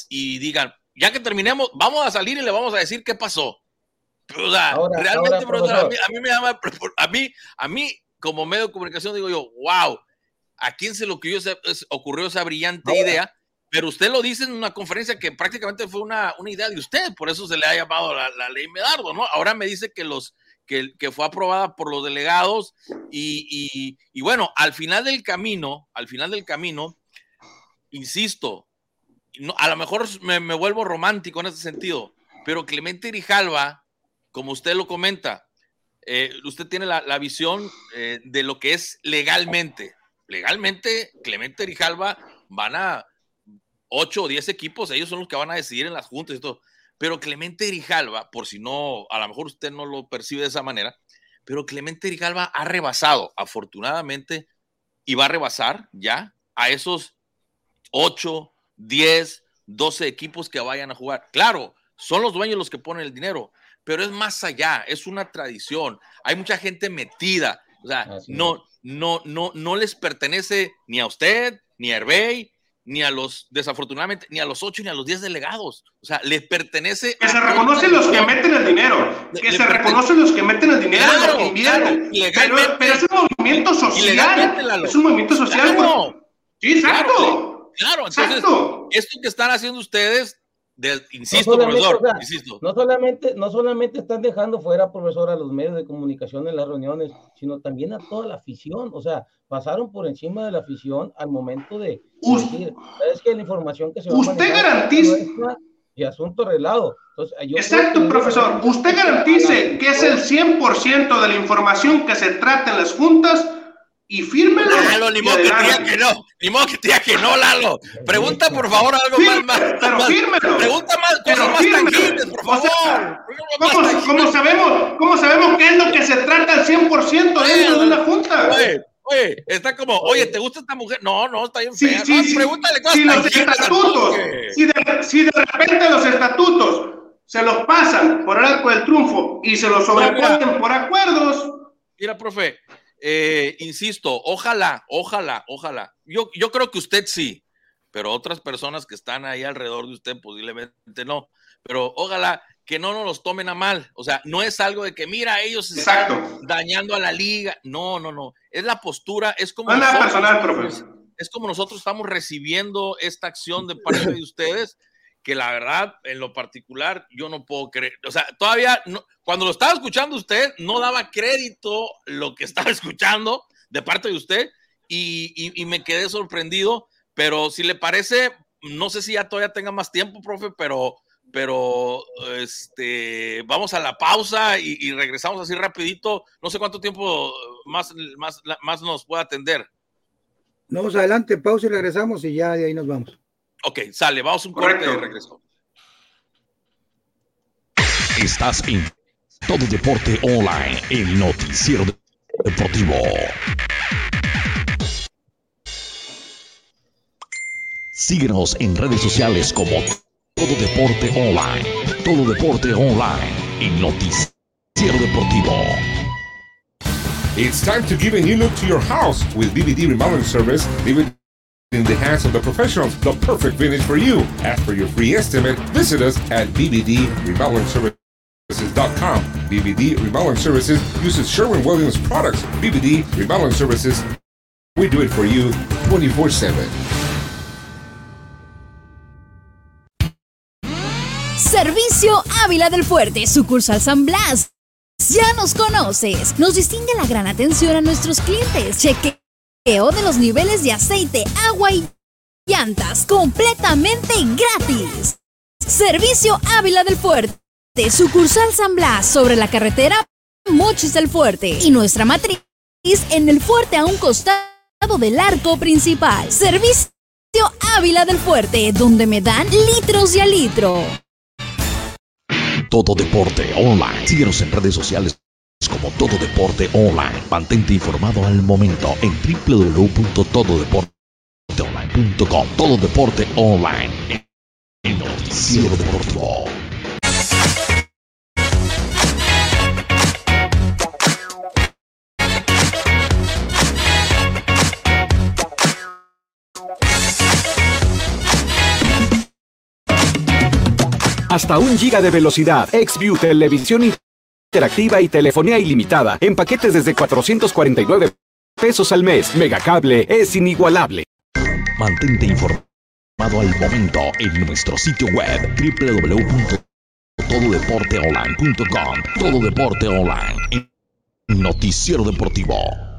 y digan, ya que terminemos, vamos a salir y le vamos a decir qué pasó realmente, a, mí, me llama, a mí, a mí, como medio de comunicación, digo yo, wow, ¿a quién se le ocurrió, ocurrió esa brillante idea? Pero usted lo dice en una conferencia que prácticamente fue una, una idea de usted, por eso se le ha llamado la, ley Medardo, ¿no? Ahora me dice que los que, que fue aprobada por los delegados y, y, bueno, al final del camino, al final del camino, insisto, no, a lo mejor me, me, vuelvo romántico en ese sentido, pero Clemente Grijalva como usted lo comenta, eh, usted tiene la, visión eh, de lo que es legalmente. Legalmente, Clemente Rijalva van a 8 o 10 equipos, ellos son los que van a decidir en las juntas y todo. Pero Clemente Grijalva, por si no, a lo mejor usted no lo percibe de esa manera, pero Clemente Grijalva ha rebasado, afortunadamente, y va a rebasar ya a esos 8, 10, 12 equipos que vayan a jugar. Claro, son los dueños los que ponen el dinero, pero es más allá, es una tradición. Hay mucha gente metida, o sea, no, no, no, no les pertenece ni a usted, ni a Herbey, ni a los, desafortunadamente, ni a los ocho ni a los diez delegados. O sea, les pertenece. Que se reconocen los que meten el dinero. Que se reconocen los que meten el dinero, los que invierten. pero, es un movimiento social. Es un movimiento social. Sí, exacto. Claro, entonces, esto que están haciendo ustedes insisto, no profesor, No solamente, no solamente están dejando fuera, profesor, a los medios de comunicación en las reuniones, sino también a toda la afición. O sea, pasaron por encima de la afición al momento de, decir, es que la información que se va Usted garantiza. Y asunto arreglado. Exacto, profesor. Usted garantice que es el 100% de la información que se trata en las juntas y fírmelo. Lalo, ni modo que diga que no, ni modo que diga que no, Lalo. Pregunta por favor algo más, más. Pero fírmelo. Pregunta más, pero más tangibles, por favor. ¿cómo, sabemos, ¿Cómo sabemos qué es lo que se trata al 100% dentro de una junta? Oye, oye, está como, oye, ¿te gusta esta mujer? No, no, está bien fea. Sí, sí, pregúntale cosas si los estatutos, si de, si de repente los estatutos se los pasan por el arco del triunfo y se los sobreponen por acuerdos. Mira, profe, eh, insisto, ojalá, ojalá, ojalá. Yo, yo creo que usted sí, pero otras personas que están ahí alrededor de usted posiblemente no. Pero ojalá que no nos los tomen a mal. O sea, no es algo de que, mira, ellos están dañando a la liga. No, no, no. Es la postura, es como... nosotros, Es como nosotros estamos recibiendo esta acción de parte de ustedes que la verdad, en lo particular, yo no puedo creer. O sea, todavía, no, cuando lo estaba escuchando usted, no daba crédito lo que (laughs) estaba escuchando de parte de usted y, me quedé sorprendido. Pero si le parece, no sé si ya todavía tenga más tiempo, profe, pero, pero este, vamos a la pausa y, regresamos así rapidito. No sé cuánto tiempo más, más, más nos puede atender. Vamos adelante, pausa y regresamos y ya de ahí nos vamos. Ok, sale, vamos un corte de regreso. Estás en Todo Deporte Online, el noticiero deportivo. Síguenos en redes sociales como Todo Deporte Online. Todo Deporte Online, el noticiero deportivo. It's time to give a new look to your house with BBD Remodeling Service. In the hands of the professionals, the perfect finish for you. Ask for your free estimate. Visit us at bbdremodelingservices.com. BBD Remodeling Services uses Sherwin-Williams products. BBD Remodeling Services, we do it for you 24-7. Servicio Ávila del Fuerte, sucursal San Blas. Ya nos conoces. Nos distingue la gran atención a nuestros clientes. Cheque de los niveles de aceite, agua y llantas completamente gratis. Servicio Ávila del Fuerte, sucursal San Blas sobre la carretera Mochis del Fuerte y nuestra matriz en el fuerte a un costado del arco principal. Servicio Ávila del Fuerte, donde me dan litros y a litro. Todo deporte online. Síguenos en redes sociales Todo Deporte Online. Mantente informado al momento en www.tododeporteonline.com. Todo Deporte Online. El noticiero deportivo. Hasta un giga de velocidad. Xview Televisión interactiva y telefonía ilimitada en paquetes desde 449 pesos al mes. Megacable es inigualable. Mantente informado al momento en nuestro sitio web www.tododeporteonline.com. Todo Deporte Online. Noticiero Deportivo.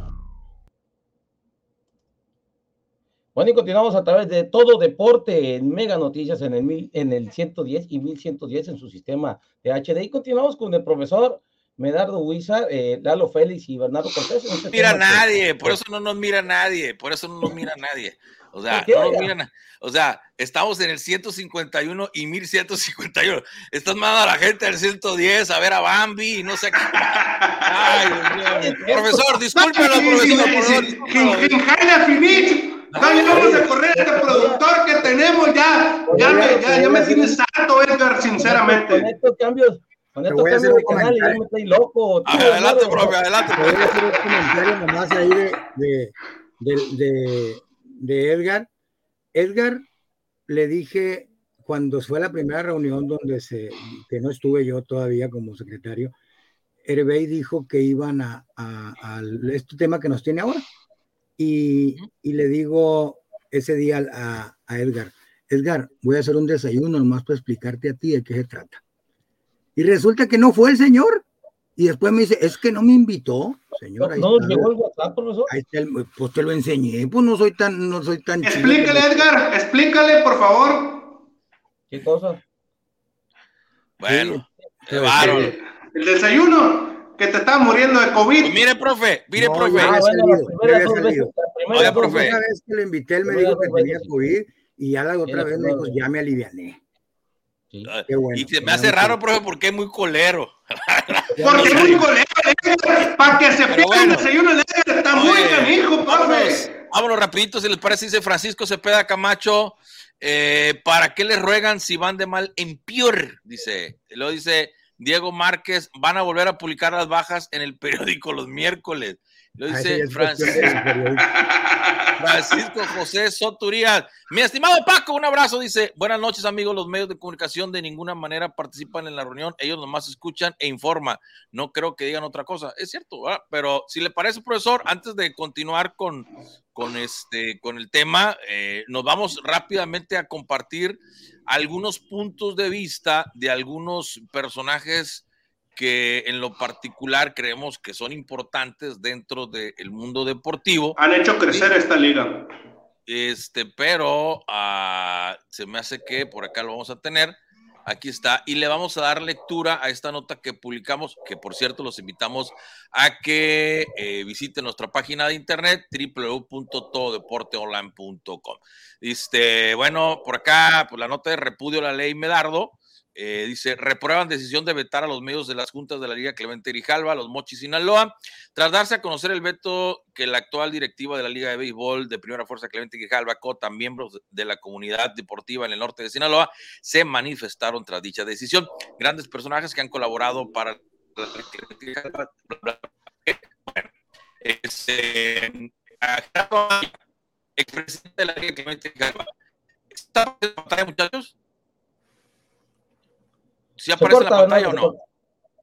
Bueno, y continuamos a través de todo deporte en Mega Noticias en el, en el 110 y 1110 en su sistema de HD. Y continuamos con el profesor Medardo Huiza, eh, Lalo Félix y Bernardo Cortés. No este mira nadie, por eso no nos mira nadie, por eso no nos mira nadie. O sea, no nos miran, o sea, estamos en el 151 y 1151. Estás mandando a la gente del 110 a ver a Bambi y no sé qué. Ay, Dios mío. (laughs) Profesor, discúlpelo, profesor. Dale, vamos a correr este productor que tenemos ya. Ya me, ya, ya me tienes harto, Edgar, sinceramente. Con estos cambios, con estos cambios de canal, ya me estoy loco. Adelante, profe, adelante. Voy a hacer un comentario nomás ahí de, de, de, de, Edgar. Edgar, le dije cuando fue la primera reunión donde se, que no estuve yo todavía como secretario, Herbey dijo que iban a, a, a, este tema que nos tiene ahora, y, le digo ese día a, Edgar, Edgar, voy a hacer un desayuno nomás para explicarte a ti de qué se trata. Y resulta que no fue el señor. Y después me dice, es que no me invitó, señor. No, no llegó el WhatsApp, profesor. Ahí está el, pues te lo enseñé, pues no soy tan, no soy tan Explícale, Edgar, explícale, por favor. ¿Qué cosa? Bueno, sí, el desayuno que te estás muriendo de COVID. Pues mire, profe, mire, profe. Ya la primera vez que lo invité, él me dijo que tenía COVID y ya la otra vez me dijo, ya me aliviané. Sí. Qué bueno, y se me hace raro, profe, porque es muy colero. porque es muy colero, para que se fije bueno, el desayuno está muy canijo, profe. Vámonos rapidito, si les parece, dice Francisco Cepeda Camacho, eh, ¿para qué les ruegan si van de mal en peor? Dice, lo dice Diego Márquez, van a volver a publicar las bajas en el periódico los miércoles. Lo dice (laughs) Francisco, José Soturías. Mi estimado Paco, un abrazo. Dice, buenas noches amigos, los medios de comunicación de ninguna manera participan en la reunión, ellos nomás escuchan e informan. No creo que digan otra cosa. Es cierto, pero si le parece, profesor, antes de continuar con, con, este, con el tema, eh, nos vamos rápidamente a compartir algunos puntos de vista de algunos personajes que en lo particular creemos que son importantes dentro del mundo deportivo. Han hecho crecer esta liga. Este, pero ah, se me hace que por acá lo vamos a tener. Aquí está. Y le vamos a dar lectura a esta nota que publicamos, que por cierto los invitamos a que eh, visiten nuestra página de internet www.tododeporteonline.com. Este, bueno, por acá, pues la nota de repudio a la ley Medardo eh, dice, reprueban decisión de vetar a los medios de las juntas de la Liga Clemente Grijalva, los Mochis Sinaloa, tras darse a conocer el veto que la actual directiva de la Liga de Béisbol de Primera Fuerza Clemente Grijalva, COTA, miembros de la comunidad deportiva en el norte de Sinaloa, se manifestaron tras dicha decisión. Grandes personajes que han colaborado para la Clemente Grijalva. Este, expresidente de la Liga Clemente Grijalva. ¿Está en muchachos? ¿Sí aparece en la pantalla o no?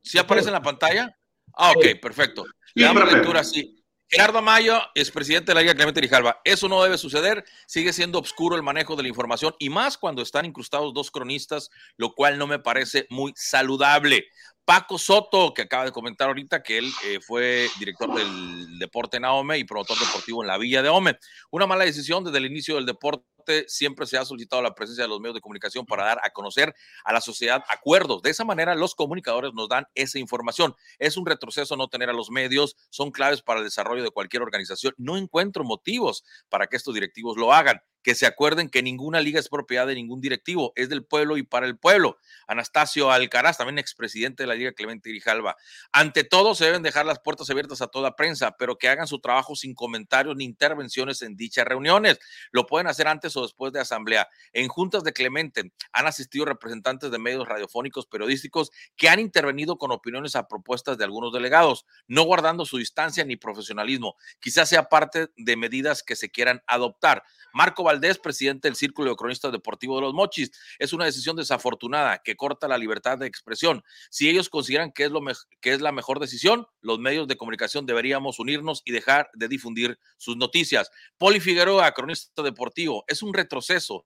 ¿Sí aparece en la pantalla? Ah, ok, perfecto. Le damos lectura así. Gerardo Mayo es presidente de la Liga Clemente. Eso no debe suceder. Sigue siendo oscuro el manejo de la información y más cuando están incrustados dos cronistas, lo cual no me parece muy saludable. Paco Soto, que acaba de comentar ahorita que él eh, fue director del Deporte en AOME y promotor deportivo en la Villa de OME. Una mala decisión desde el inicio del deporte siempre se ha solicitado la presencia de los medios de comunicación para dar a conocer a la sociedad acuerdos. De esa manera, los comunicadores nos dan esa información. Es un retroceso no tener a los medios, son claves para el desarrollo de cualquier organización. No encuentro motivos para que estos directivos lo hagan que se acuerden que ninguna liga es propiedad de ningún directivo, es del pueblo y para el pueblo. Anastasio Alcaraz, también expresidente de la Liga Clemente Grijalva. Ante todo, se deben dejar las puertas abiertas a toda prensa, pero que hagan su trabajo sin comentarios ni intervenciones en dichas reuniones. Lo pueden hacer antes o después de asamblea. En juntas de Clemente han asistido representantes de medios radiofónicos, periodísticos, que han intervenido con opiniones a propuestas de algunos delegados, no guardando su distancia ni profesionalismo. Quizás sea parte de medidas que se quieran adoptar. Marco Valdés, presidente del Círculo de Cronistas Deportivos de los Mochis. Es una decisión desafortunada que corta la libertad de expresión. Si ellos consideran que es, lo que es la mejor decisión, los medios de comunicación deberíamos unirnos y dejar de difundir sus noticias. Poli Figueroa, cronista deportivo, es un retroceso.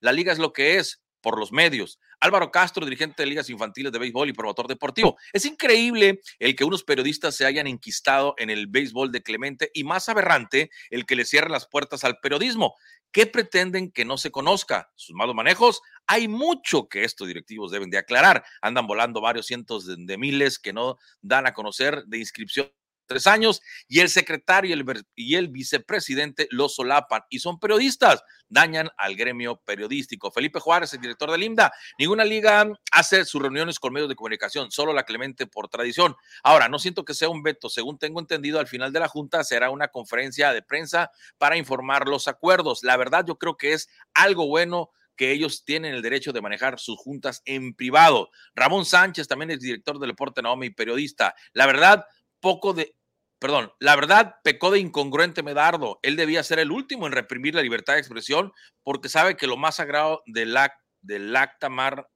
La liga es lo que es por los medios. Álvaro Castro, dirigente de ligas infantiles de béisbol y promotor deportivo. Es increíble el que unos periodistas se hayan enquistado en el béisbol de Clemente y más aberrante el que le cierren las puertas al periodismo. ¿Qué pretenden que no se conozca? ¿Sus malos manejos? Hay mucho que estos directivos deben de aclarar. Andan volando varios cientos de miles que no dan a conocer de inscripción tres años y el secretario y el, y el vicepresidente lo solapan y son periodistas, dañan al gremio periodístico. Felipe Juárez, el director del IMDA, ninguna liga hace sus reuniones con medios de comunicación, solo la Clemente por tradición. Ahora, no siento que sea un veto, según tengo entendido, al final de la Junta será una conferencia de prensa para informar los acuerdos. La verdad, yo creo que es algo bueno que ellos tienen el derecho de manejar sus juntas en privado. Ramón Sánchez también es director del Deporte Naomi y periodista. La verdad, poco de perdón, la verdad pecó de incongruente Medardo. Él debía ser el último en reprimir la libertad de expresión porque sabe que lo más sagrado del, del acta mar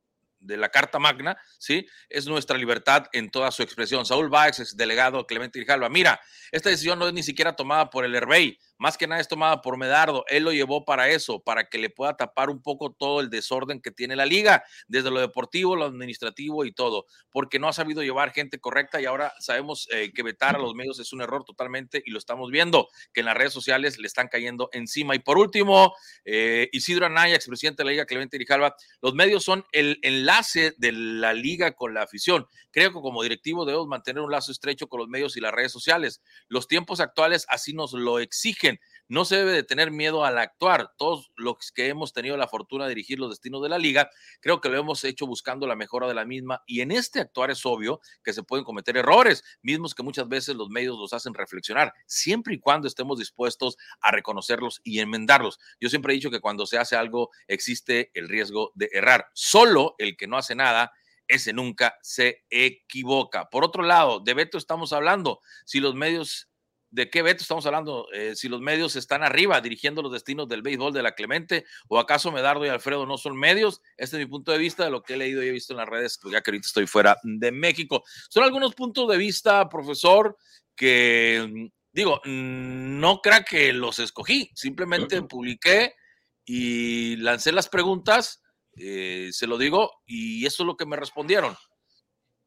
de la Carta Magna, ¿sí? Es nuestra libertad en toda su expresión. Saúl Báez, ex delegado Clemente Grijalva. Mira, esta decisión no es ni siquiera tomada por el Herbey, más que nada es tomada por Medardo. Él lo llevó para eso, para que le pueda tapar un poco todo el desorden que tiene la liga, desde lo deportivo, lo administrativo y todo, porque no ha sabido llevar gente correcta y ahora sabemos eh, que vetar a los medios es un error totalmente y lo estamos viendo, que en las redes sociales le están cayendo encima. Y por último, eh, Isidro Anaya, expresidente de la Liga Clemente Grijalva, los medios son el enlace de la liga con la afición. Creo que como directivo debemos mantener un lazo estrecho con los medios y las redes sociales. Los tiempos actuales así nos lo exigen no se debe de tener miedo al actuar. Todos los que hemos tenido la fortuna de dirigir los destinos de la liga, creo que lo hemos hecho buscando la mejora de la misma. Y en este actuar es obvio que se pueden cometer errores, mismos que muchas veces los medios los hacen reflexionar, siempre y cuando estemos dispuestos a reconocerlos y enmendarlos. Yo siempre he dicho que cuando se hace algo existe el riesgo de errar. Solo el que no hace nada ese nunca se equivoca. Por otro lado, de Beto estamos hablando. Si los medios ¿De qué veto estamos hablando? Eh, si los medios están arriba dirigiendo los destinos del béisbol de la Clemente, o acaso Medardo y Alfredo no son medios. Este es mi punto de vista de lo que he leído y he visto en las redes, pues ya que ahorita estoy fuera de México. Son algunos puntos de vista, profesor, que digo, no crea que los escogí, simplemente publiqué y lancé las preguntas, eh, se lo digo, y eso es lo que me respondieron.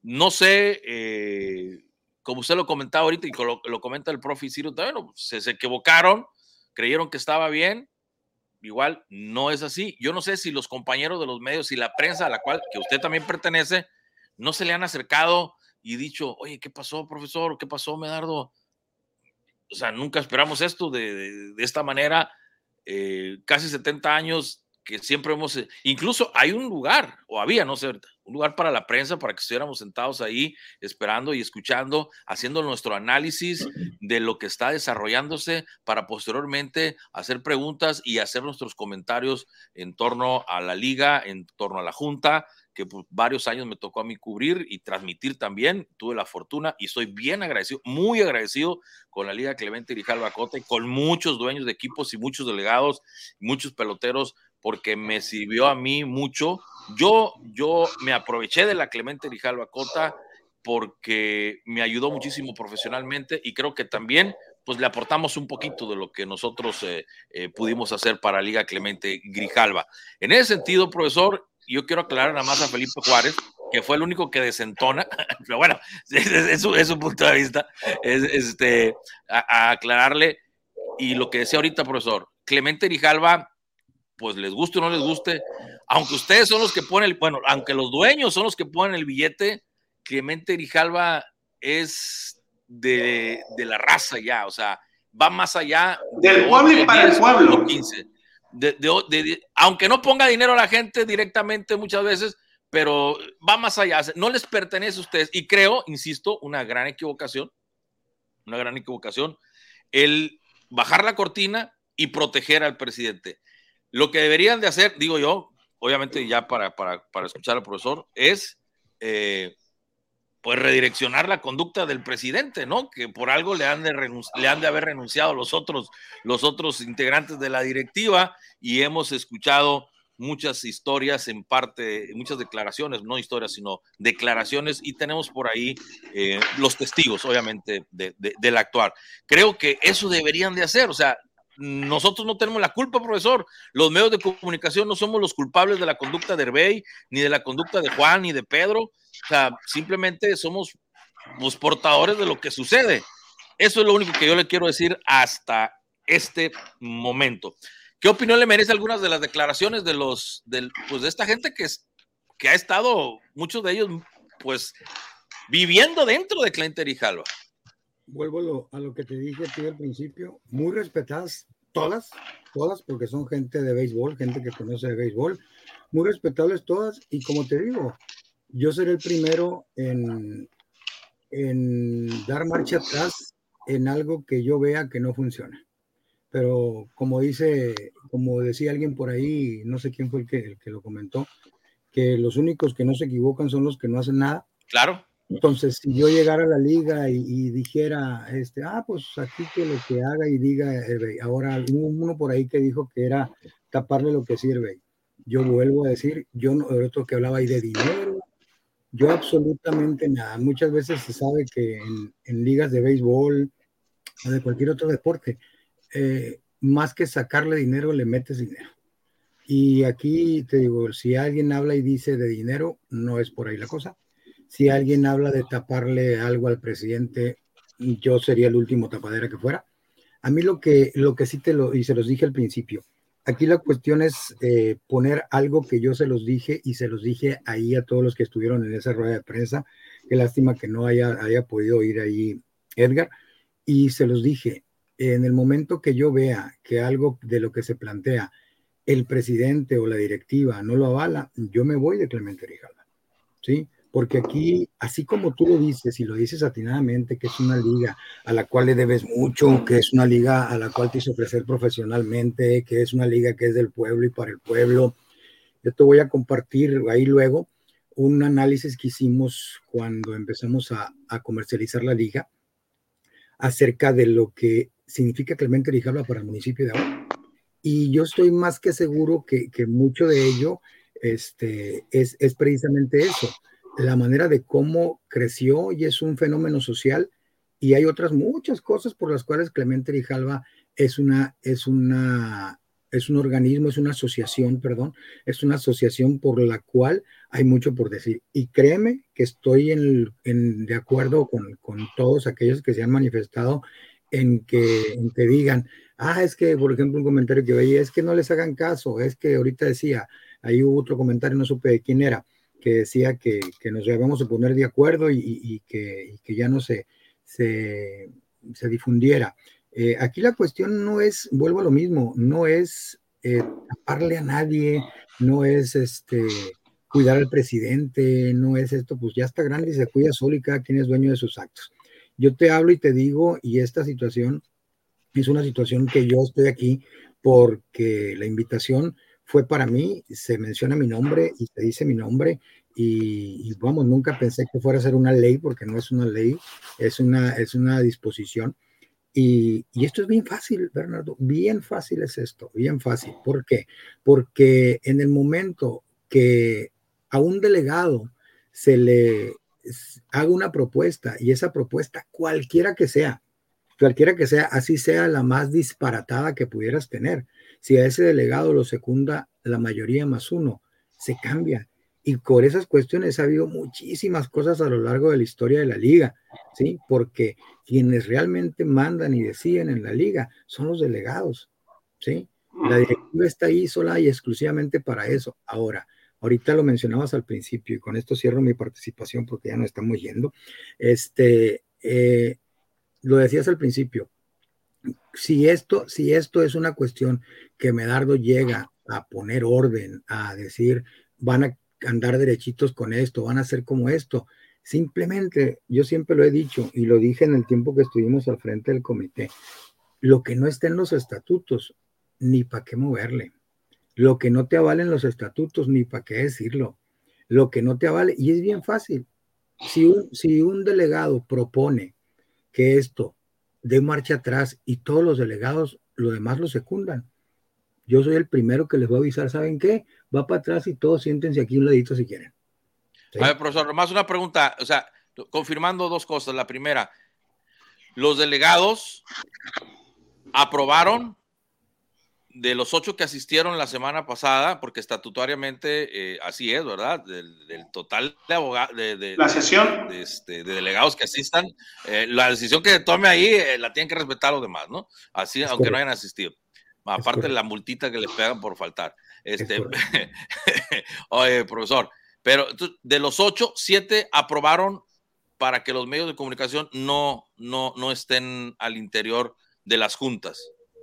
No sé. Eh, como usted lo comentaba ahorita y lo, lo comenta el profe Ciro, bueno, se, se equivocaron, creyeron que estaba bien, igual no es así. Yo no sé si los compañeros de los medios y la prensa a la cual que usted también pertenece, no se le han acercado y dicho, oye, ¿qué pasó, profesor? ¿Qué pasó, Medardo? O sea, nunca esperamos esto de, de, esta manera. Eh, casi 70 años que siempre hemos, eh, incluso hay un lugar, o había, no sé, un lugar para la prensa, para que estuviéramos sentados ahí esperando y escuchando, haciendo nuestro análisis de lo que está desarrollándose para posteriormente hacer preguntas y hacer nuestros comentarios en torno a la liga, en torno a la junta, que por varios años me tocó a mí cubrir y transmitir también. Tuve la fortuna y estoy bien agradecido, muy agradecido con la Liga Clemente Grijalva Cota y con muchos dueños de equipos y muchos delegados, muchos peloteros porque me sirvió a mí mucho. Yo, yo me aproveché de la Clemente Rijalva Cota porque me ayudó muchísimo profesionalmente y creo que también pues le aportamos un poquito de lo que nosotros eh, eh, pudimos hacer para Liga Clemente Grijalva. En ese sentido, profesor, yo quiero aclarar nada más a Felipe Juárez, que fue el único que desentona, (laughs) pero bueno, (laughs) es, su, punto de vista, es este, a, a, aclararle, y lo que decía ahorita, profesor, Clemente Grijalva pues les guste o no les guste, aunque ustedes son los que ponen, el, bueno, aunque los dueños son los que ponen el billete, Clemente Grijalva es de, de la raza ya, o sea, va más allá. Del pueblo y para el pueblo. 15. De, de, aunque no ponga dinero a la gente directamente muchas veces, pero va más allá, no les pertenece a ustedes. Y creo, insisto, una gran equivocación, una gran equivocación, el bajar la cortina y proteger al presidente. Lo que deberían de hacer, digo yo, obviamente ya para, para, para escuchar al profesor, es eh, pues redireccionar la conducta del presidente, ¿no? Que por algo le han de, le han de haber renunciado los otros, los otros integrantes de la directiva y hemos escuchado muchas historias en parte, muchas declaraciones, no historias, sino declaraciones y tenemos por ahí eh, los testigos, obviamente, de, de, del actuar. Creo que eso deberían de hacer, o sea, nosotros no tenemos la culpa, profesor. Los medios de comunicación no somos los culpables de la conducta de Herbey, ni de la conducta de Juan, ni de Pedro. O sea, simplemente somos los portadores de lo que sucede. Eso es lo único que yo le quiero decir hasta este momento. ¿Qué opinión le merece algunas de las declaraciones de los, del, pues de esta gente que, es, que ha estado, muchos de ellos, pues, viviendo dentro de Clinton y? Vuelvo a lo, a lo que te dije a ti al principio, muy respetadas todas, todas, porque son gente de béisbol, gente que conoce de béisbol, muy respetables todas, y como te digo, yo seré el primero en, en dar marcha atrás en algo que yo vea que no funciona. Pero como dice, como decía alguien por ahí, no sé quién fue el que, el que lo comentó, que los únicos que no se equivocan son los que no hacen nada. Claro. Entonces, si yo llegara a la liga y, y, dijera, este, ah, pues aquí que lo que haga y diga, eh, ahora uno por ahí que dijo que era taparle lo que sirve. Yo vuelvo a decir, yo no, otro que hablaba ahí de dinero, yo absolutamente nada. Muchas veces se sabe que en, en ligas de béisbol o de cualquier otro deporte, eh, más que sacarle dinero, le metes dinero. Y aquí te digo, si alguien habla y dice de dinero, no es por ahí la cosa si alguien habla de taparle algo al presidente, yo sería el último tapadera que fuera. A mí lo que, lo que sí te lo, y se los dije al principio, aquí la cuestión es eh, poner algo que yo se los dije y se los dije ahí a todos los que estuvieron en esa rueda de prensa. Qué lástima que no haya, haya podido ir ahí Edgar. Y se los dije, en el momento que yo vea que algo de lo que se plantea el presidente o la directiva no lo avala, yo me voy de Clemente Rijala. ¿Sí? Porque aquí, así como tú lo dices y lo dices atinadamente, que es una liga a la cual le debes mucho, que es una liga a la cual te hizo ofrecer profesionalmente, que es una liga que es del pueblo y para el pueblo, yo te voy a compartir ahí luego un análisis que hicimos cuando empezamos a, a comercializar la liga. acerca de lo que significa Clemente Grijalva para el municipio de Agua. Y yo estoy más que seguro que, que mucho de ello este, es, es precisamente eso, la manera de cómo creció y es un fenómeno social y hay otras muchas cosas por las cuales Clemente Grijalva es una, es una, es un organismo, es una asociación, perdón, es una asociación por la cual hay mucho por decir. Y créeme que estoy en, en, de acuerdo con, con, todos aquellos que se han manifestado en que, en que digan, ah, es que, por ejemplo, un comentario que veía, es que no les hagan caso, es que ahorita decía, ahí hubo otro comentario, no supe de quién era, que decía que, que nos debemos de poner de acuerdo y, y, que, que, ya no se, se, se difundiera. Eh, aquí la cuestión no es, vuelvo a lo mismo, no es eh, taparle a nadie, no es este cuidar al presidente, no es esto, pues ya está grande y se cuida solo y cada quien es dueño de sus actos. Yo te hablo y te digo, y esta situación es una situación que yo estoy aquí porque la invitación fue para mí, se menciona mi nombre y se dice mi nombre y, y, vamos, nunca pensé que fuera a ser una ley porque no es una ley, es una, es una disposición y, esto es bien fácil, Bernardo, bien fácil es esto, bien fácil. ¿Por qué? Porque en el momento que a un delegado se le haga una propuesta y esa propuesta, cualquiera que sea, cualquiera que sea, así sea la más disparatada que pudieras tener, si a ese delegado lo secunda la mayoría más uno, se cambia y por esas cuestiones ha habido muchísimas cosas a lo largo de la historia de la liga, ¿sí? Porque quienes realmente mandan y deciden en la liga son los delegados, ¿sí? La directiva está ahí sola y exclusivamente para eso. Ahora, ahorita lo mencionabas al principio y con esto cierro mi participación porque ya no estamos yendo. Este, eh, lo decías al principio. Si esto, si esto es una cuestión que Medardo llega a poner orden, a decir, van a andar derechitos con esto, van a ser como esto. Simplemente, yo siempre lo he dicho y lo dije en el tiempo que estuvimos al frente del comité, lo que no está en los estatutos, ni para qué moverle. Lo que no te avalen los estatutos, ni para qué decirlo. Lo que no te avale, y es bien fácil. Si un, si un delegado propone que esto dé marcha atrás y todos los delegados, lo demás lo secundan, yo soy el primero que les voy a avisar, ¿saben qué? Va para atrás y todos siéntense aquí un ladito si quieren. A ver, profesor, más una pregunta, o sea, confirmando dos cosas. La primera, los delegados aprobaron de los ocho que asistieron la semana pasada, porque estatutariamente eh, así es, ¿verdad? Del, total de abogados, de, la sesión de, este, de, delegados que asistan, eh, la decisión que tome ahí eh, la tienen que respetar los demás, ¿no? Así, aunque no hayan asistido. Aparte de la multita que le pegan por faltar. Este, (laughs) oye, profesor, pero de los ocho, siete aprobaron para que los medios de comunicación no, no, no estén al interior de las juntas.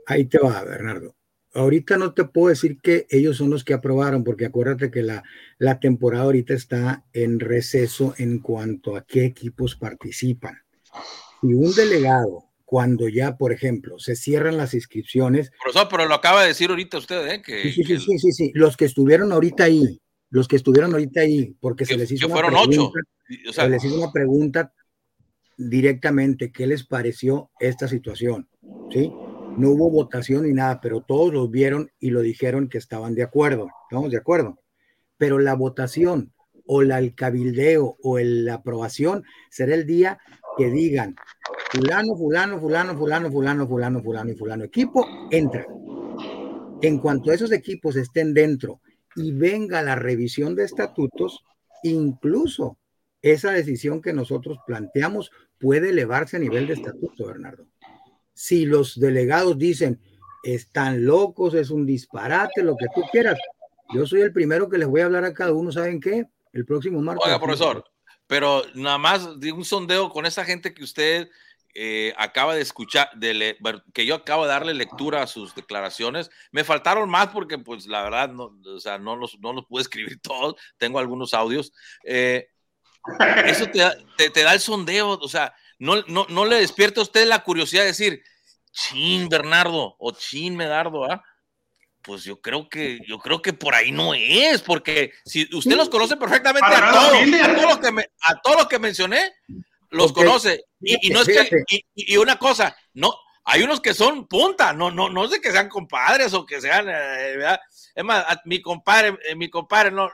Ahí te va, Bernardo. Ahorita no te puedo decir que ellos son los que aprobaron, porque acuérdate que la, la temporada ahorita está en receso en cuanto a qué equipos participan. Y un delegado cuando ya, por ejemplo, se cierran las inscripciones. Profesor, pero lo acaba de decir ahorita usted, ¿eh? Que, sí, sí, sí, sí, sí, los que estuvieron ahorita ahí, los que estuvieron ahorita ahí, porque se les hizo una fueron pregunta, ocho. O sea, se les hizo una pregunta directamente, ¿qué les pareció esta situación? ¿Sí? No hubo votación ni nada, pero todos los vieron y lo dijeron que estaban de acuerdo, estamos de acuerdo. Pero la votación o la, el cabildeo o el, la aprobación será el día que digan fulano, fulano, fulano, fulano, fulano, fulano, fulano y fulano equipo, entra. En cuanto esos equipos estén dentro y venga la revisión de estatutos, incluso esa decisión que nosotros planteamos puede elevarse a nivel de estatuto, Bernardo. Si los delegados dicen, están locos, es un disparate, lo que tú quieras, yo soy el primero que les voy a hablar a cada uno, ¿saben qué? El próximo martes. Oiga, profesor, pero nada más de un sondeo con esa gente que usted eh, acaba de escuchar, de que yo acabo de darle lectura a sus declaraciones. Me faltaron más porque, pues, la verdad, no, o sea, no los, no los pude escribir todos. Tengo algunos audios. Eh, eso te da, te, da, el sondeo, o sea, no, no, no le despierta a usted la curiosidad de decir, chin, Bernardo, o chin, Medardo, ¿ah? Pues yo creo que, yo creo que por ahí no es, porque si usted los conoce perfectamente a todos, a todos los que, a todos los que mencioné, los conoce. Y, no es que, y, una cosa, no, hay unos que son punta, no, no, no sé que sean compadres o que sean, eh, ¿verdad? Es más, mi compadre, eh, mi compadre no,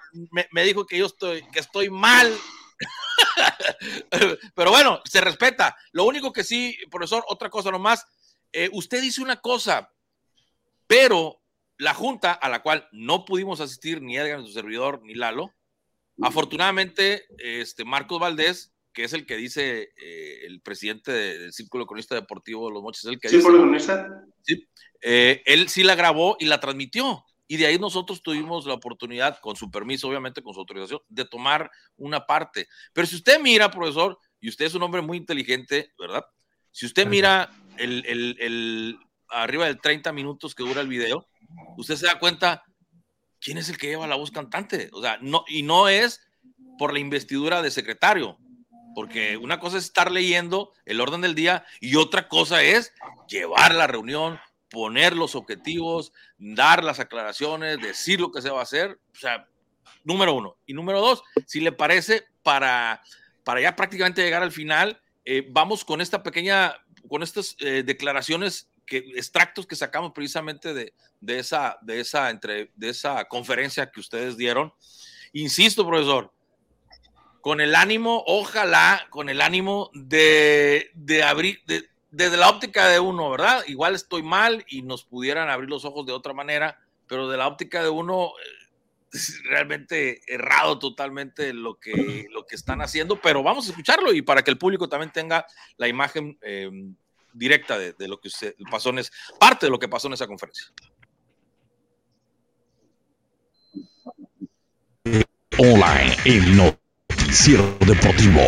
me, dijo que yo estoy, que estoy mal. (laughs) (laughs) Pero bueno, se respeta. Lo único que sí, profesor, otra cosa nomás, eh, usted dice una cosa, pero la junta a la cual no pudimos asistir ni Edgar, ni su servidor, ni Lalo, afortunadamente, este Marcos Valdés que es el que dice eh, el presidente del Círculo Cronista Deportivo de los Mochis, el que ¿Círculo Cronista? Sí, eh, él sí la grabó y la transmitió. Y de ahí nosotros tuvimos la oportunidad, con su permiso, obviamente, con su autorización, de tomar una parte. Pero si usted mira, profesor, y usted es un hombre muy inteligente, ¿verdad? Si usted mira el, el, el arriba de 30 minutos que dura el video, usted se da cuenta quién es el que lleva la voz cantante. O sea, no, y no es por la investidura de secretario, porque una cosa es estar leyendo el orden del día y otra cosa es llevar la reunión, poner los objetivos, dar las aclaraciones, decir lo que se va a hacer. O sea, número uno. Y número dos, si le parece, para, para ya prácticamente llegar al final, eh, vamos con esta pequeña, con estas eh, declaraciones, que, extractos que sacamos precisamente de, de, esa, de, esa, entre, de esa conferencia que ustedes dieron. Insisto, profesor, con el ánimo, ojalá, con el ánimo de, de abrir, desde la óptica de uno, ¿verdad? Igual estoy mal y nos pudieran abrir los ojos de otra manera, pero de la óptica de uno, eh, es realmente errado totalmente lo que, lo que están haciendo, pero vamos a escucharlo y para que el público también tenga la imagen em, directa de, lo que pasó en es, parte de lo que pasó en esa conferencia. Online, el no Noticiero Deportivo.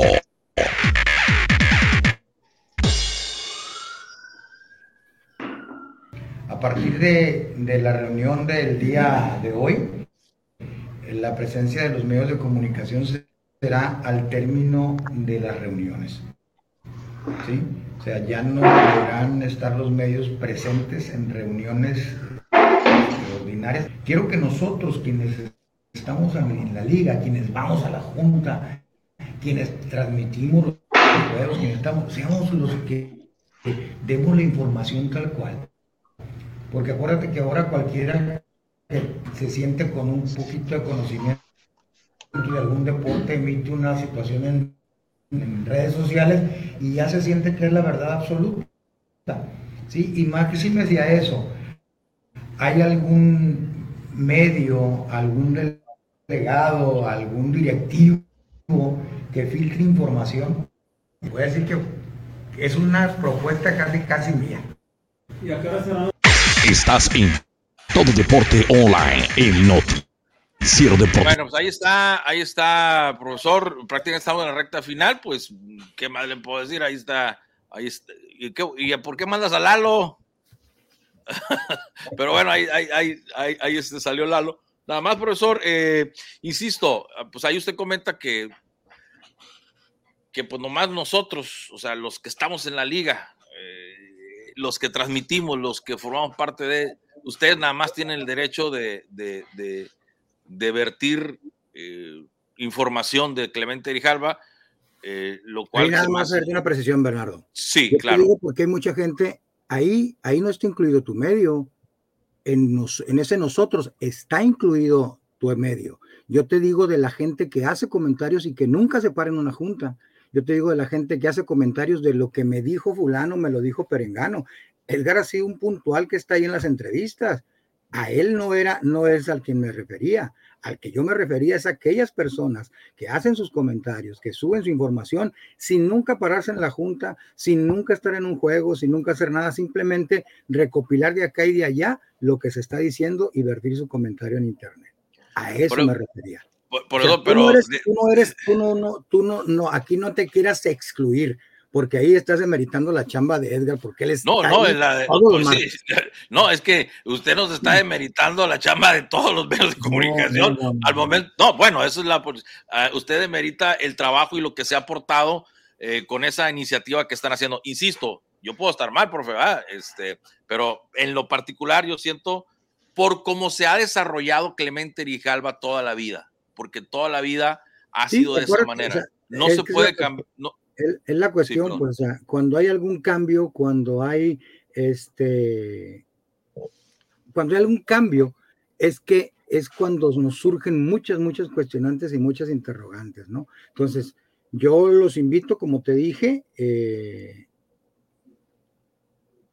Partir de, la reunión del día de hoy, la presencia de los medios de comunicación será al término de las reuniones. ¿Sí? O sea, ya no podrán estar los medios presentes en reuniones ordinarias. Quiero que nosotros, quienes estamos en la liga, quienes vamos a la junta, quienes transmitimos los juegos, quienes estamos, seamos los que, demos la información tal cual. Porque acuérdate que ahora cualquiera que se siente con un poquito de conocimiento de algún deporte emite una situación en, redes sociales y ya se siente que es la verdad absoluta. ¿Sí? Y más que si me decía eso, ¿hay algún medio, algún legado, algún directivo que filtre información, voy a decir que es una propuesta casi, casi mía. Estás en Todo Deporte Online, el Noticiero Deporte. Bueno, pues ahí está, ahí está, profesor. Prácticamente estamos en la recta final, pues, ¿qué más le puedo decir? Ahí está, ahí está. ¿Y, por qué mandas a Lalo? (laughs) Pero bueno, ahí, ahí, ahí, ahí, este salió Lalo. Nada más, profesor, eh, insisto, pues ahí usted comenta que, que pues nomás nosotros, o sea, los que estamos en la liga, los que transmitimos, los que formamos parte de, ustedes nada más tienen el derecho de, de, de, vertir eh, información de Clemente Grijalva, lo cual... Hay nada más hacerte una precisión, Bernardo. Sí, claro. porque hay mucha gente, ahí, ahí no está incluido tu medio, en, en ese nosotros está incluido tu medio. Yo te digo de la gente que hace comentarios y que nunca se para en una junta. Yo te digo de la gente que hace comentarios de lo que me dijo fulano, me lo dijo Perengano. Edgar ha sido un puntual que está ahí en las entrevistas. A él no era, no es al quien me refería. Al que yo me refería es a aquellas personas que hacen sus comentarios, que suben su información sin nunca pararse en la junta, sin nunca estar en un juego, sin nunca hacer nada, simplemente recopilar de acá y de allá lo que se está diciendo y vertir su comentario en internet. A eso me refería. Por, eso, pero tú no eres, tú no no, tú no, no, aquí no te quieras excluir porque ahí estás demeritando la chamba de Edgar, porque él es... No, no, es la pues (laughs) no, es que usted nos está demeritando la chamba de todos los medios de comunicación. al momento, no, bueno, eso es la... Ah, usted demerita el trabajo y lo que se ha aportado eh, con esa iniciativa que están haciendo. Insisto, yo puedo estar mal, profe, este, pero en lo particular yo siento por cómo se ha desarrollado Clemente Rijalba toda la vida, porque toda la vida ha sido de esa manera. no se puede cambiar Es, la cuestión, pues, cuando hay algún cambio, cuando hay este, cuando hay algún cambio, es que es cuando nos surgen muchas, muchas cuestionantes y muchas interrogantes, ¿no? Entonces, yo los invito, como te dije, eh,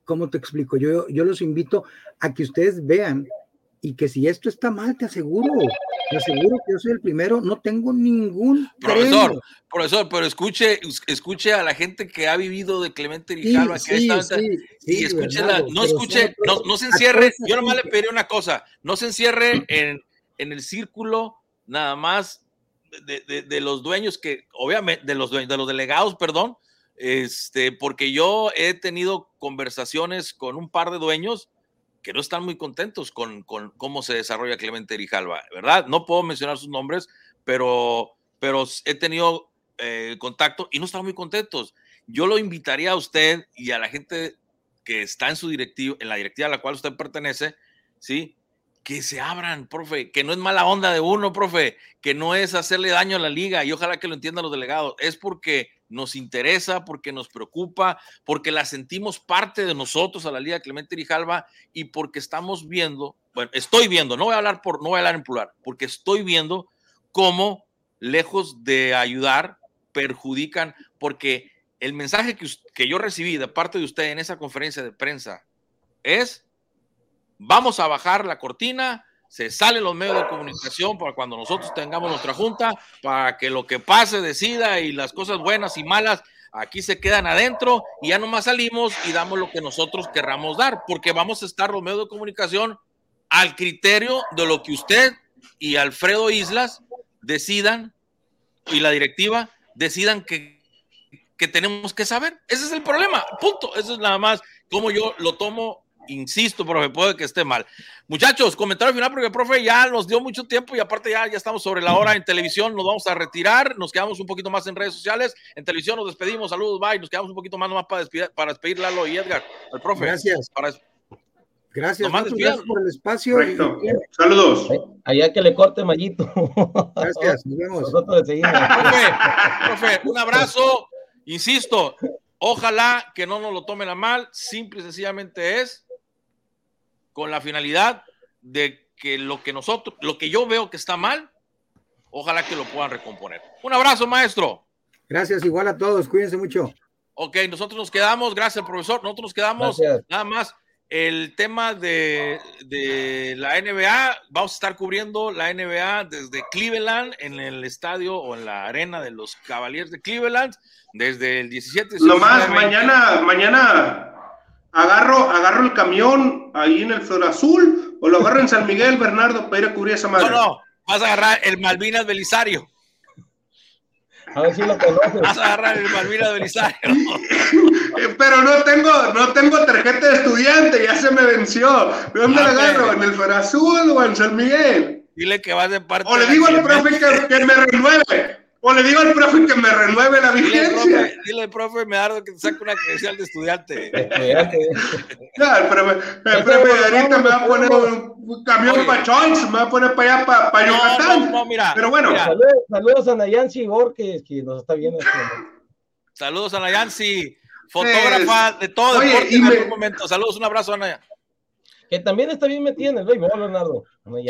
¿cómo te explico? Yo, yo los invito a que ustedes vean y que si esto está mal, te aseguro, te aseguro que yo soy el primero, no tengo ningún profesor, profesor, pero escuche, escuche a la gente que ha vivido de Clemente Grijalva, que y escúchela, no escuche, no, no, se encierre, yo nomás le pediré una cosa, no se encierre en, en el círculo nada más de, de, de, los dueños que, obviamente, de los dueños, de los delegados, perdón, este, porque yo he tenido conversaciones con un par de dueños que no están muy contentos con, cómo se desarrolla Clemente Grijalva, ¿verdad? No puedo mencionar sus nombres, pero, pero he tenido eh, contacto y no están muy contentos. Yo lo invitaría a usted y a la gente que está en su directiva, en la directiva a la cual usted pertenece, ¿sí? Que se abran, profe, que no es mala onda de uno, profe, que no es hacerle daño a la liga y ojalá que lo entiendan los delegados, es porque nos interesa, porque nos preocupa, porque la sentimos parte de nosotros a la Liga Clemente Rijalva y porque estamos viendo, bueno, estoy viendo, no voy a hablar por, no voy a hablar en plural, porque estoy viendo cómo lejos de ayudar, perjudican, porque el mensaje que, que yo recibí de parte de usted en esa conferencia de prensa es, vamos a bajar la cortina, se salen los medios de comunicación para cuando nosotros tengamos nuestra junta, para que lo que pase decida y las cosas buenas y malas aquí se quedan adentro y ya nomás salimos y damos lo que nosotros querramos dar, porque vamos a estar los medios de comunicación al criterio de lo que usted y Alfredo Islas decidan y la directiva decidan que, que tenemos que saber. Ese es el problema, punto. Eso es nada más como yo lo tomo insisto, profe, puede que esté mal. Muchachos, comentario final, porque profe ya nos dio mucho tiempo y aparte ya, ya estamos sobre la hora en televisión, nos vamos a retirar, nos quedamos un poquito más en redes sociales, en televisión nos despedimos, saludos, bye, nos quedamos un poquito más nomás para despedir, para despedir Lalo y Edgar, al profe. Gracias. Gracias, gracias por el espacio. Saludos. Allá que le corte Mayito. Gracias, nos vemos. Nosotros seguimos. profe, profe, un abrazo. Insisto, ojalá que no nos lo tomen a mal, simple y sencillamente es con la finalidad de que lo que nosotros, lo que yo veo que está mal, ojalá que lo puedan recomponer. Un abrazo, maestro. Gracias, igual a todos, cuídense mucho. Ok, nosotros nos quedamos, gracias, profesor. Nosotros nos quedamos nada más el tema de, de, la NBA. Vamos a estar cubriendo la NBA desde Cleveland, en el estadio o en la arena de los Cavaliers de Cleveland, desde el 17. Lo más, mañana, mañana agarro, agarro el camión ahí en el Flor Azul o lo agarro en San Miguel, Bernardo, para ir a cubrir esa madre. No, no, vas a agarrar el Malvinas Belisario. A ver si lo conoces. Vas a agarrar el Malvinas Belisario. (laughs) Pero no tengo, no tengo tarjeta de estudiante, ya se me venció. ¿De dónde la agarro? ¿En el Flor Azul o en San Miguel? Dile que vas de parte. O le digo al profe que, que me renueve. O le digo al profe que me renueve la vigencia. Dile, al profe, Medardo que te saque una credencial de estudiante. (laughs) ya, el profe, el profe ahorita me va a poner un camión para Choice, me va a poner para allá, para, para Yucatán. No, no, mira, Pero bueno. Saludos, a Nayansi Borges, que nos está viendo. Saludos a Nayansi, fotógrafa de todo el deporte en algún momento. Saludos, un abrazo, Naya. Que también está bien metida en el béisbol, Leonardo.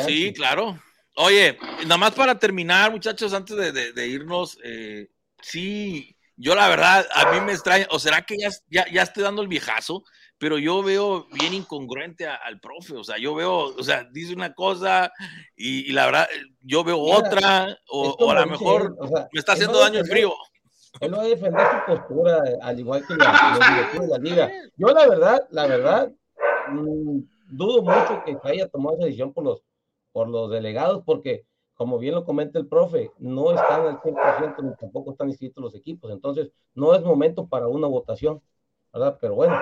Sí, claro. Oye, nada más para terminar, muchachos, antes de, irnos, eh, sí, yo la verdad, a mí me extraña, o será que ya, ya, estoy dando el viejazo, pero yo veo bien incongruente al profe, o sea, yo veo, o sea, dice una cosa y, la verdad, yo veo otra, o, a lo mejor me está haciendo daño el frío. Él no va a defender su postura, al igual que la, los de la liga. Yo la verdad, la verdad, mm, dudo mucho que haya tomado esa decisión por los por los delegados, porque como bien lo comenta el profe, no están al 100% ni tampoco están inscritos los equipos, entonces no es momento para una votación, ¿verdad? Pero bueno,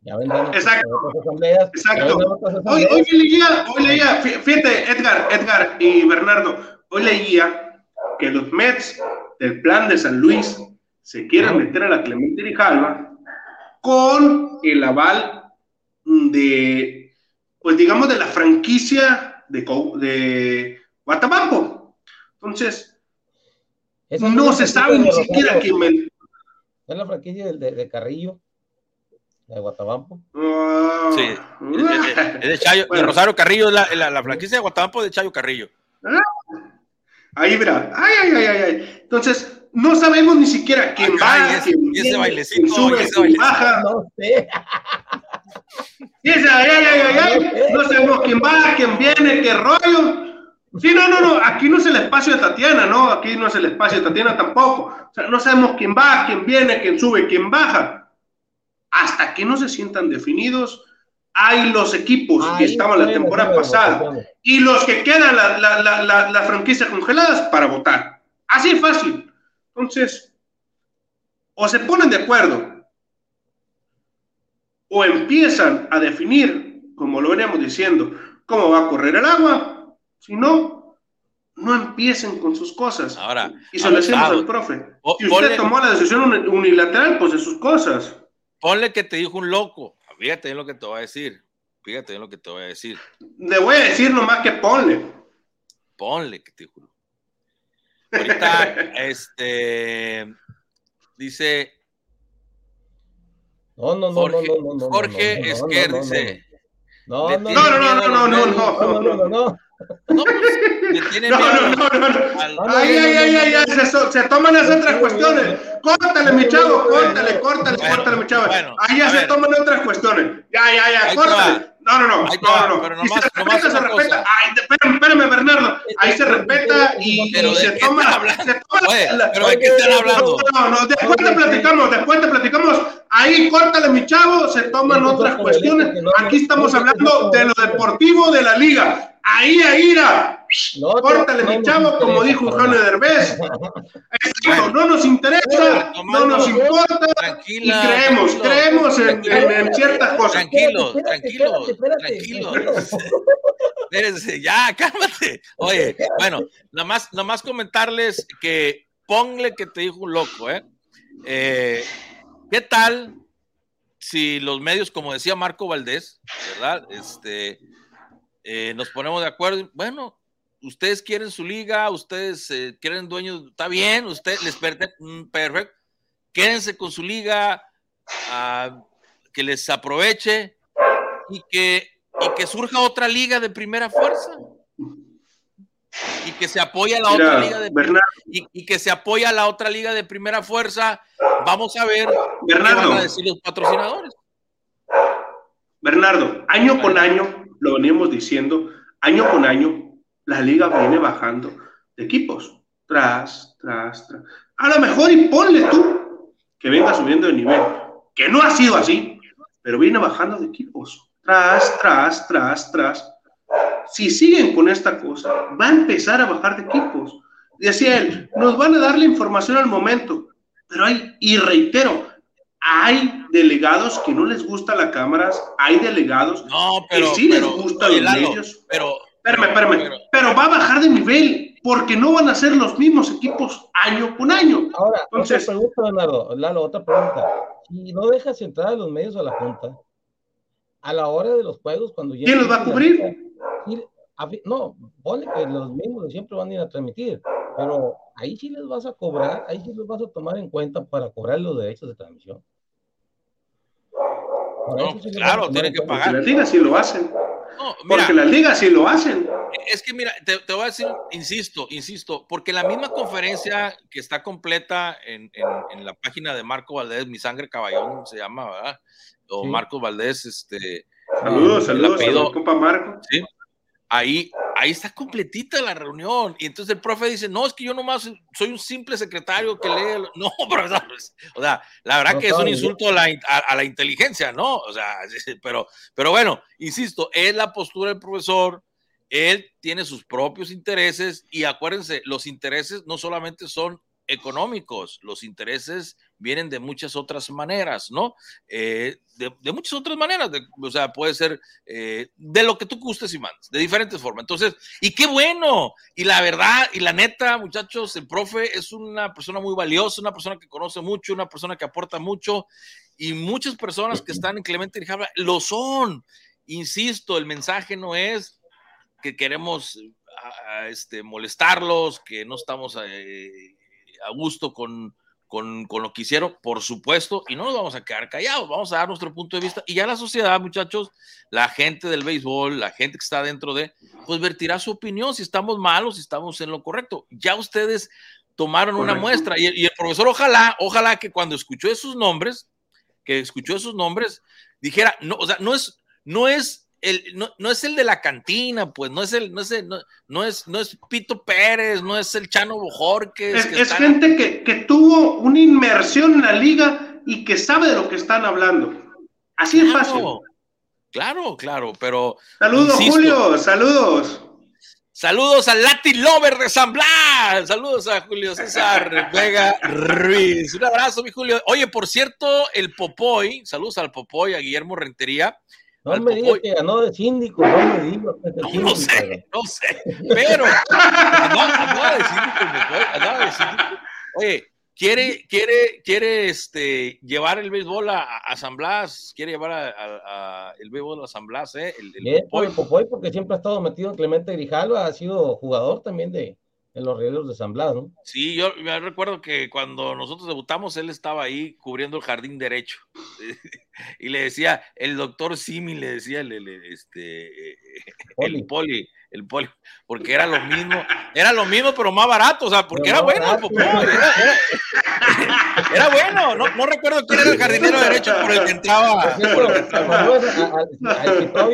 ya vendrán Exacto. otras asambleas. Exacto. Hoy, hoy, leía, hoy leía, fíjate, Edgar, Edgar y Bernardo, hoy leía que los Mets del plan de San Luis se quieren meter a la Clemente Rijalva con el aval de, pues digamos, de la franquicia de, de Guatabampo. Entonces, no se sabe ni siquiera quién es la franquicia de, de, Carrillo, de Guatabampo. Ah. sí, es, de, Chayo, de Rosario Carrillo, es la, la, franquicia de Guatabampo de Chayo Carrillo. Ah. Ahí, mira, ay, ay, ay, ay. Entonces, no sabemos ni siquiera quién va, y quién, ese bailecito, sube, quién baja. No sé. Y ese, ay, ay, ay, ay, no sabemos quién va, quién viene, qué rollo. Sí, no, no, no, aquí no es el espacio de Tatiana, ¿no? Aquí no es el espacio de Tatiana tampoco. O sea, no sabemos quién va, quién viene, quién sube, quién baja. Hasta que no se sientan definidos, hay los equipos que estaban la temporada pasada y los que quedan las la, la, la, franquicias congeladas para votar. Así es fácil. Entonces, o se ponen de acuerdo o empiezan a definir, como lo veníamos diciendo, cómo va a correr el agua si no, no empiecen con sus cosas. Ahora, y se lo decimos al profe. si usted tomó la decisión unilateral, pues de sus cosas. Ponle que te dijo un loco. Fíjate en lo que te voy a decir. Fíjate en lo que te voy a decir. Le voy a decir nomás que ponle. Ponle que te dijo. Ahorita, (laughs) este, dice. No, no, no, Jorge, no, no, no, Jorge Esquer dice. No, no, no, no, no, no, no, no, no, no, no. No, pues, no, no, no, no, Ay, ay, ay, ay, ay, se, se toman esas otras cuestiones. Córtale, mi chavo, córtale, córtale, córtale, mi chavo. Ahí ya se toman otras cuestiones. Ya, ya, ya, córtale. No, no, no, no, no. Pero nomás, se respeta, se respeta. Ay, espérame, espérame, Bernardo. Ahí se respeta y, se toma. Se toma pero ¿de qué están hablando? No, no, después te platicamos, después te platicamos. Ahí, córtale, mi chavo, se toman otras cuestiones. Aquí estamos hablando de lo deportivo de la liga ahí, ahí, no, córtale, mi chavo, como dijo Eugenio Derbez. (laughs) no nos interesa, no nos importa. y creemos, creemos en, ciertas cosas. Tranquilo, tranquilo, tranquilo. (laughs) Espérense, ya, cálmate. Oye, bueno, nada más, nada más comentarles que ponle que te dijo un loco, ¿eh? eh ¿Qué tal si los medios, como decía Marco Valdés, ¿verdad? Este, eh, nos ponemos de acuerdo. Bueno, ustedes quieren su liga, ustedes eh, quieren dueños, está bien, ustedes les mm, perfecto, quédense con su liga, ah, que les aproveche y que, y que surja otra liga de primera fuerza. Y que se apoya a la otra liga de y, que se apoya a la otra liga de primera fuerza. Vamos a ver qué van a decir los patrocinadores. Bernardo, año con año lo veníamos diciendo, año con año, la liga viene bajando de equipos, tras, tras, tras. A lo mejor y ponle tú que venga subiendo de nivel, que no ha sido así, pero viene bajando de equipos, tras, tras, tras, tras. Si siguen con esta cosa, va a empezar a bajar de equipos. Decía él, nos van a dar la información al momento, pero hay, y reitero, hay delegados que no les gusta la cámaras, hay delegados que sí les gusta los medios. Pero, espérame, espérame, pero, va a bajar de nivel porque no van a ser los mismos equipos año con año. Ahora, Entonces, otra pregunta, Leonardo, Lalo, otra pregunta. Si no dejas entrar a los medios a la Junta, a la hora de los juegos, cuando ¿Quién los va a cubrir? no, pone que los mismos siempre van a ir a transmitir, pero ahí sí les vas a cobrar, ahí sí les vas a tomar en cuenta para cobrar los derechos de transmisión. Claro, tienen que pagar. Las ligas sí lo hacen. porque las ligas sí lo hacen. Es que mira, te, voy a decir, insisto, insisto, porque la misma conferencia que está completa en, en, la página de Marco Valdés, Mi Sangre Caballón se llama, ¿verdad? O Marco Valdés, este. Saludos, saludos, saludos, compa Marco. Sí, ahí, ahí está completita la reunión. Y entonces el profe dice, no, es que yo nomás soy un simple secretario que lee. No, (laughs) profesor. O sea, la verdad que es un insulto a la, inteligencia, ¿no? O sea, (laughs) pero, pero bueno, insisto, es la postura del profesor. Él tiene sus propios intereses y acuérdense, los intereses no solamente son económicos, los intereses vienen de muchas otras maneras, ¿no? Eh, de, muchas otras maneras, o sea, puede ser eh, de lo que tú gustes y mandes, de diferentes formas. Entonces, y qué bueno, y la verdad, y la neta, muchachos, el profe es una persona muy valiosa, una persona que conoce mucho, una persona que aporta mucho, y muchas personas que están en Clemente Rijabra lo son. Insisto, el mensaje no es que queremos este, molestarlos, que no estamos... Eh, a gusto con, con, lo que hicieron, por supuesto, y no nos vamos a quedar callados, vamos a dar nuestro punto de vista. Y ya la sociedad, muchachos, la gente del béisbol, la gente que está dentro de, pues vertirá su opinión si estamos malos, si estamos en lo correcto. Ya ustedes tomaron una muestra y, y, el profesor, ojalá, ojalá que cuando escuchó esos nombres, que escuchó esos nombres, dijera, no, o sea, no es, no es el, no, no, es el de la cantina, pues, no es el, no es, no, es, no es Pito Pérez, no es el Chano Bojorques. Es, gente que, que, tuvo una inmersión en la liga y que sabe de lo que están hablando. Así es fácil. Claro, claro, pero. Saludos, Julio, saludos. Saludos al Latin Lover de San Blas. Saludos a Julio César (laughs) Vega Ruiz. Un abrazo, mi Julio. Oye, por cierto, el Popoy, saludos al Popoy, a Guillermo Rentería no me digas que ganó de síndico, no me digas. No, no sé, no sé, pero andaba, de síndico, andaba de síndico. Oye, quiere, quiere, quiere este, llevar el béisbol a, a San Blas, quiere llevar a, a, el béisbol a San Blas, ¿eh? El, el Popoy. Popoy, porque siempre ha estado metido en Clemente Grijalva, ha sido jugador también de, en los rieles de San Blas, ¿no? Sí, yo me recuerdo que cuando nosotros debutamos, él estaba ahí cubriendo el jardín derecho. (laughs) y le decía, el doctor Simi le decía, este, el poli, el poli, porque era lo mismo, era lo mismo, pero más barato, o sea, porque era bueno, era, bueno, no, no, recuerdo quién era el jardinero derecho por el que entraba.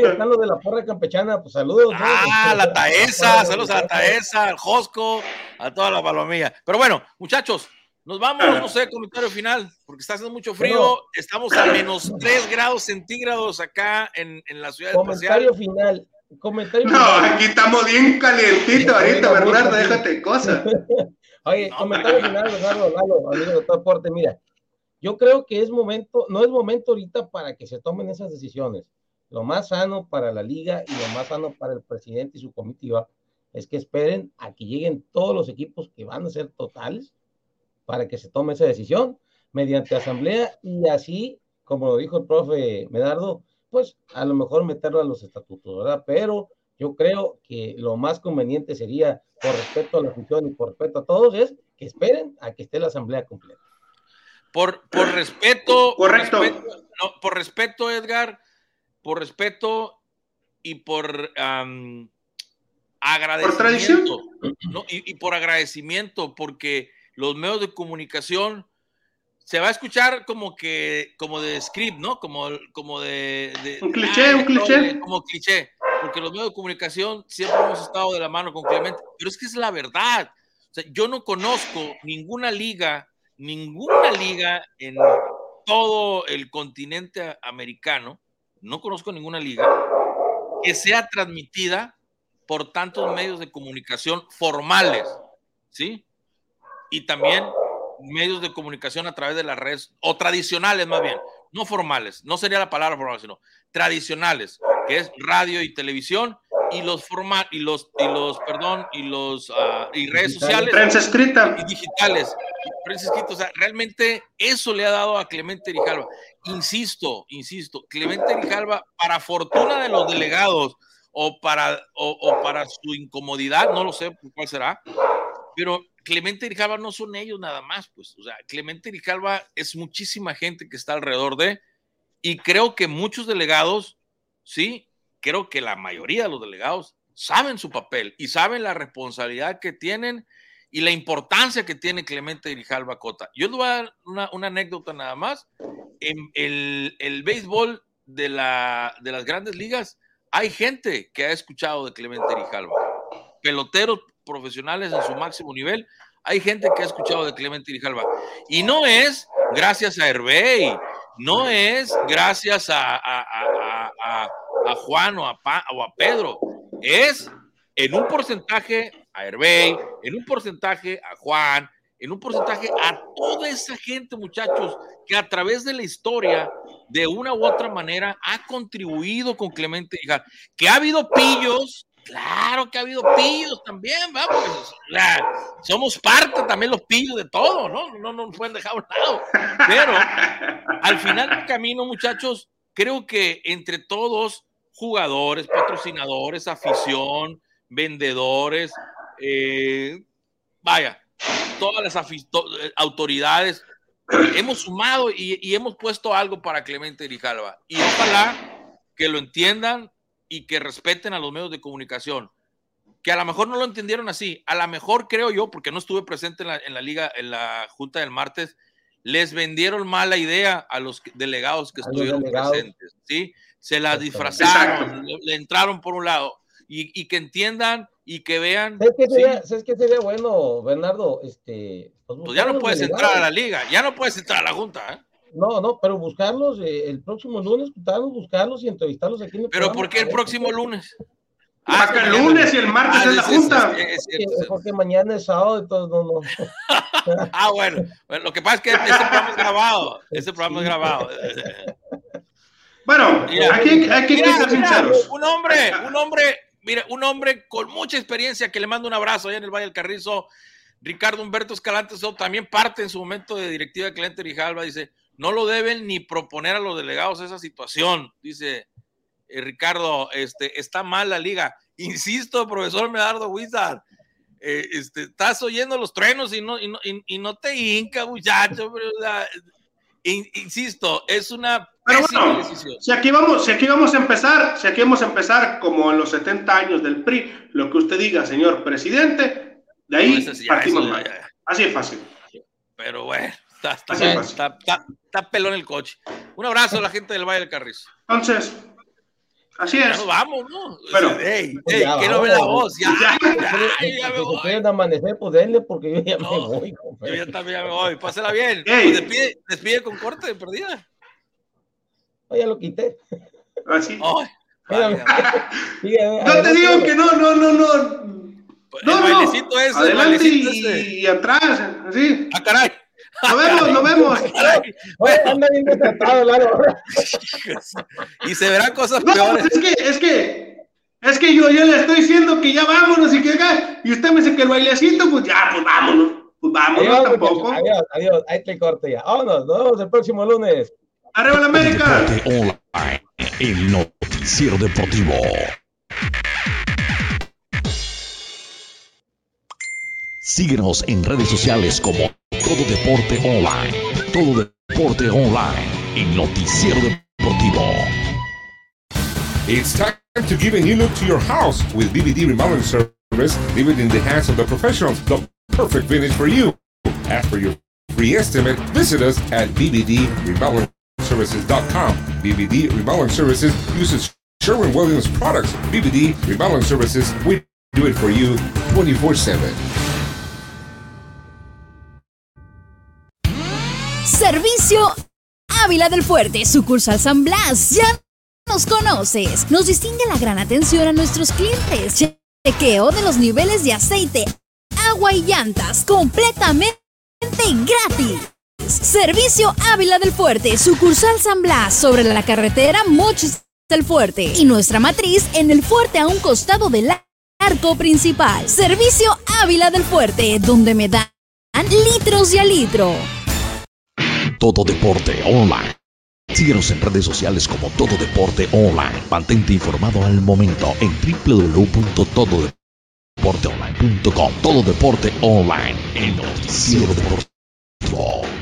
están los de la porra campechana, pues saludos. Ah, la Taesa, saludos a la Taesa, al Josco, a toda la palomilla. Pero bueno, muchachos, nos vamos, no sé, comentario final, porque está haciendo mucho frío. Estamos a menos 3 grados centígrados acá en, en la ciudad Comentario final. Comentario no, aquí estamos bien calientitos ahorita, Bernardo, déjate cosas. (laughs) Oye, comentario final, Bernardo, Lalo, amigo de transporte, mira, yo creo que es momento, no es momento ahorita para que se tomen esas decisiones. Lo más sano para la liga y lo más sano para el presidente y su comitiva es que esperen a que lleguen todos los equipos que van a ser totales para que se tome esa decisión mediante asamblea y así, como lo dijo el profe Medardo, pues a lo mejor meterlo a los estatutos, ¿verdad? Pero yo creo que lo más conveniente sería, por respeto a la función y por respeto a todos, es que esperen a que esté la asamblea completa. Por, por respeto, correcto. Por respeto, Edgar, por respeto y por agradecimiento. y, y, por agradecimiento, porque los medios de comunicación se va a escuchar como que, como de script, ¿no? Como, como de, Un cliché, un cliché. como cliché, porque los medios de comunicación siempre hemos estado de la mano con Clemente, pero es que es la verdad. O sea, yo no conozco ninguna liga, ninguna liga en todo el continente americano, no conozco ninguna liga que sea transmitida por tantos medios de comunicación formales, ¿sí? Y también medios de comunicación a través de las redes, o tradicionales más bien, no formales, no sería la palabra formal, sino tradicionales, que es radio y televisión, y los formal, y los, y los, perdón, y los, uh, y redes sociales. Prensa escrita. Y digitales. Prensa escrita, o sea, realmente eso le ha dado a Clemente Rijalva. Insisto, insisto, Clemente Rijalva, para fortuna de los delegados, o para, o, o para su incomodidad, no lo sé cuál será, pero Clemente Grijalva no son ellos nada más, pues, o sea, Clemente Grijalva es muchísima gente que está alrededor de, y creo que muchos delegados, sí, creo que la mayoría de los delegados saben su papel y saben la responsabilidad que tienen y la importancia que tiene Clemente Grijalva Cota. Yo les voy a dar una, anécdota nada más. En el, el béisbol de, la, de las grandes ligas, hay gente que ha escuchado de Clemente Grijalva. Peloteros profesionales en su máximo nivel, hay gente que ha escuchado de Clemente Grijalva. Y no es gracias a Herbey, no es gracias a, Juan o a, Pedro, es en un porcentaje a Herbey, en un porcentaje a Juan, en un porcentaje a toda esa gente, muchachos, que a través de la historia, de una u otra manera, ha contribuido con Clemente Grijalva. Que ha habido pillos, Claro que ha habido pillos también, vamos. somos parte también los pillos de todo, ¿no? No nos pueden dejar a un lado. Pero al final del camino, muchachos, creo que entre todos, jugadores, patrocinadores, afición, vendedores, eh, vaya, todas las eh, autoridades, hemos sumado y, hemos puesto algo para Clemente Grijalva. Y ojalá que lo entiendan y que respeten a los medios de comunicación. Que a lo mejor no lo entendieron así. A lo mejor creo yo, porque no estuve presente en la, en la liga, en la junta del martes, les vendieron mala idea a los delegados que estuvieron presentes. ¿sí? Se la disfrazaron, le, entraron por un lado. Y, y que entiendan y que vean. ¿Sabes qué sería, bueno, Bernardo? Este, pues, pues ya no puedes entrar a la liga, ya no puedes entrar a la Junta. ¿eh? No, no, pero buscarlos eh, el próximo lunes, buscarlos y entrevistarlos aquí. En ¿Pero por qué el próximo lunes? Ah, el lunes y el martes ah, es la Junta. porque mañana es sábado, entonces no, no. (laughs) ah, bueno. Lo que pasa es que este programa es grabado. Este programa es grabado. Bueno, (laughs) aquí hay que ser sinceros. Un hombre, un hombre Mire, un hombre con mucha experiencia que le mando un abrazo allá en el Valle del Carrizo, Ricardo Humberto Escalante, también parte en su momento de directiva de Clemente Rijalba, dice, no lo deben ni proponer a los delegados esa situación, dice eh, Ricardo, este, está mal la liga. Insisto, profesor Medardo Wizard, eh, este, estás oyendo los truenos y no, y no, y, no te hinca, muchacho, pero, insisto, es una pero bueno, si aquí, vamos, si aquí vamos a empezar, si aquí vamos a empezar como en los 70 años del PRI, lo que usted diga, señor presidente, de ahí partimos Así es fácil. Pero bueno, está, está, está, pelón el coche. Un abrazo a la gente del Valle del Carrizo. Entonces, así es. Ya nos vamos, ¿no? Pero, hey, hey, que no ve la voz. Ya, ya, ya, me voy. Si amanecer, pues denle, porque yo ya me voy. Yo ya también ya me voy. Pásela bien. Pues despide, despide con corte de perdida. Oh, ya lo quité. Así. Ah, (laughs) no te digo que no, no, no, no. No, el bailecito ese, Adelante y, y, atrás, así. Ah, caray. Lo vemos, lo vemos. Oye, anda bien desatado, Lalo. y se verán cosas no, peores. Pues es que, es que, es que yo, yo le estoy diciendo que ya vámonos y que y usted me dice que el bailecito, pues ya, pues vámonos. Pues vámonos adiós, tampoco. Adiós, adiós, ahí te corte ya. Vámonos, nos vemos el próximo lunes. ¡Arriba la América! Online, el noticiero deportivo. Síguenos en redes sociales como Todo Deporte Online. Todo Deporte Online, el noticiero deportivo. It's time to give a new look to your house with BBD Remodeling Service. Leave it in the hands of the professionals. The perfect finish for you. As for your free estimate, visit us at BBD Remodeling Services.com. BBD Remodeling Services uses Sherwin Williams products. BBD Remodeling Services, we do it for you 24 7. Servicio Ávila del Fuerte, sucursal San Blas. Ya nos conoces. Nos distingue la gran atención a nuestros clientes. Chequeo de los niveles de aceite, agua y llantas completamente gratis. Servicio Ávila del Fuerte, sucursal San Blas, sobre la carretera Mochis del Fuerte y nuestra matriz en el fuerte a un costado del arco principal. Servicio Ávila del Fuerte, donde me dan litros y a litro. Todo Deporte Online. Síguenos en redes sociales como Todo Deporte Online. Mantente informado al momento en www.tododeporteonline.com. Todo Deporte Online, el noticiero deportivo.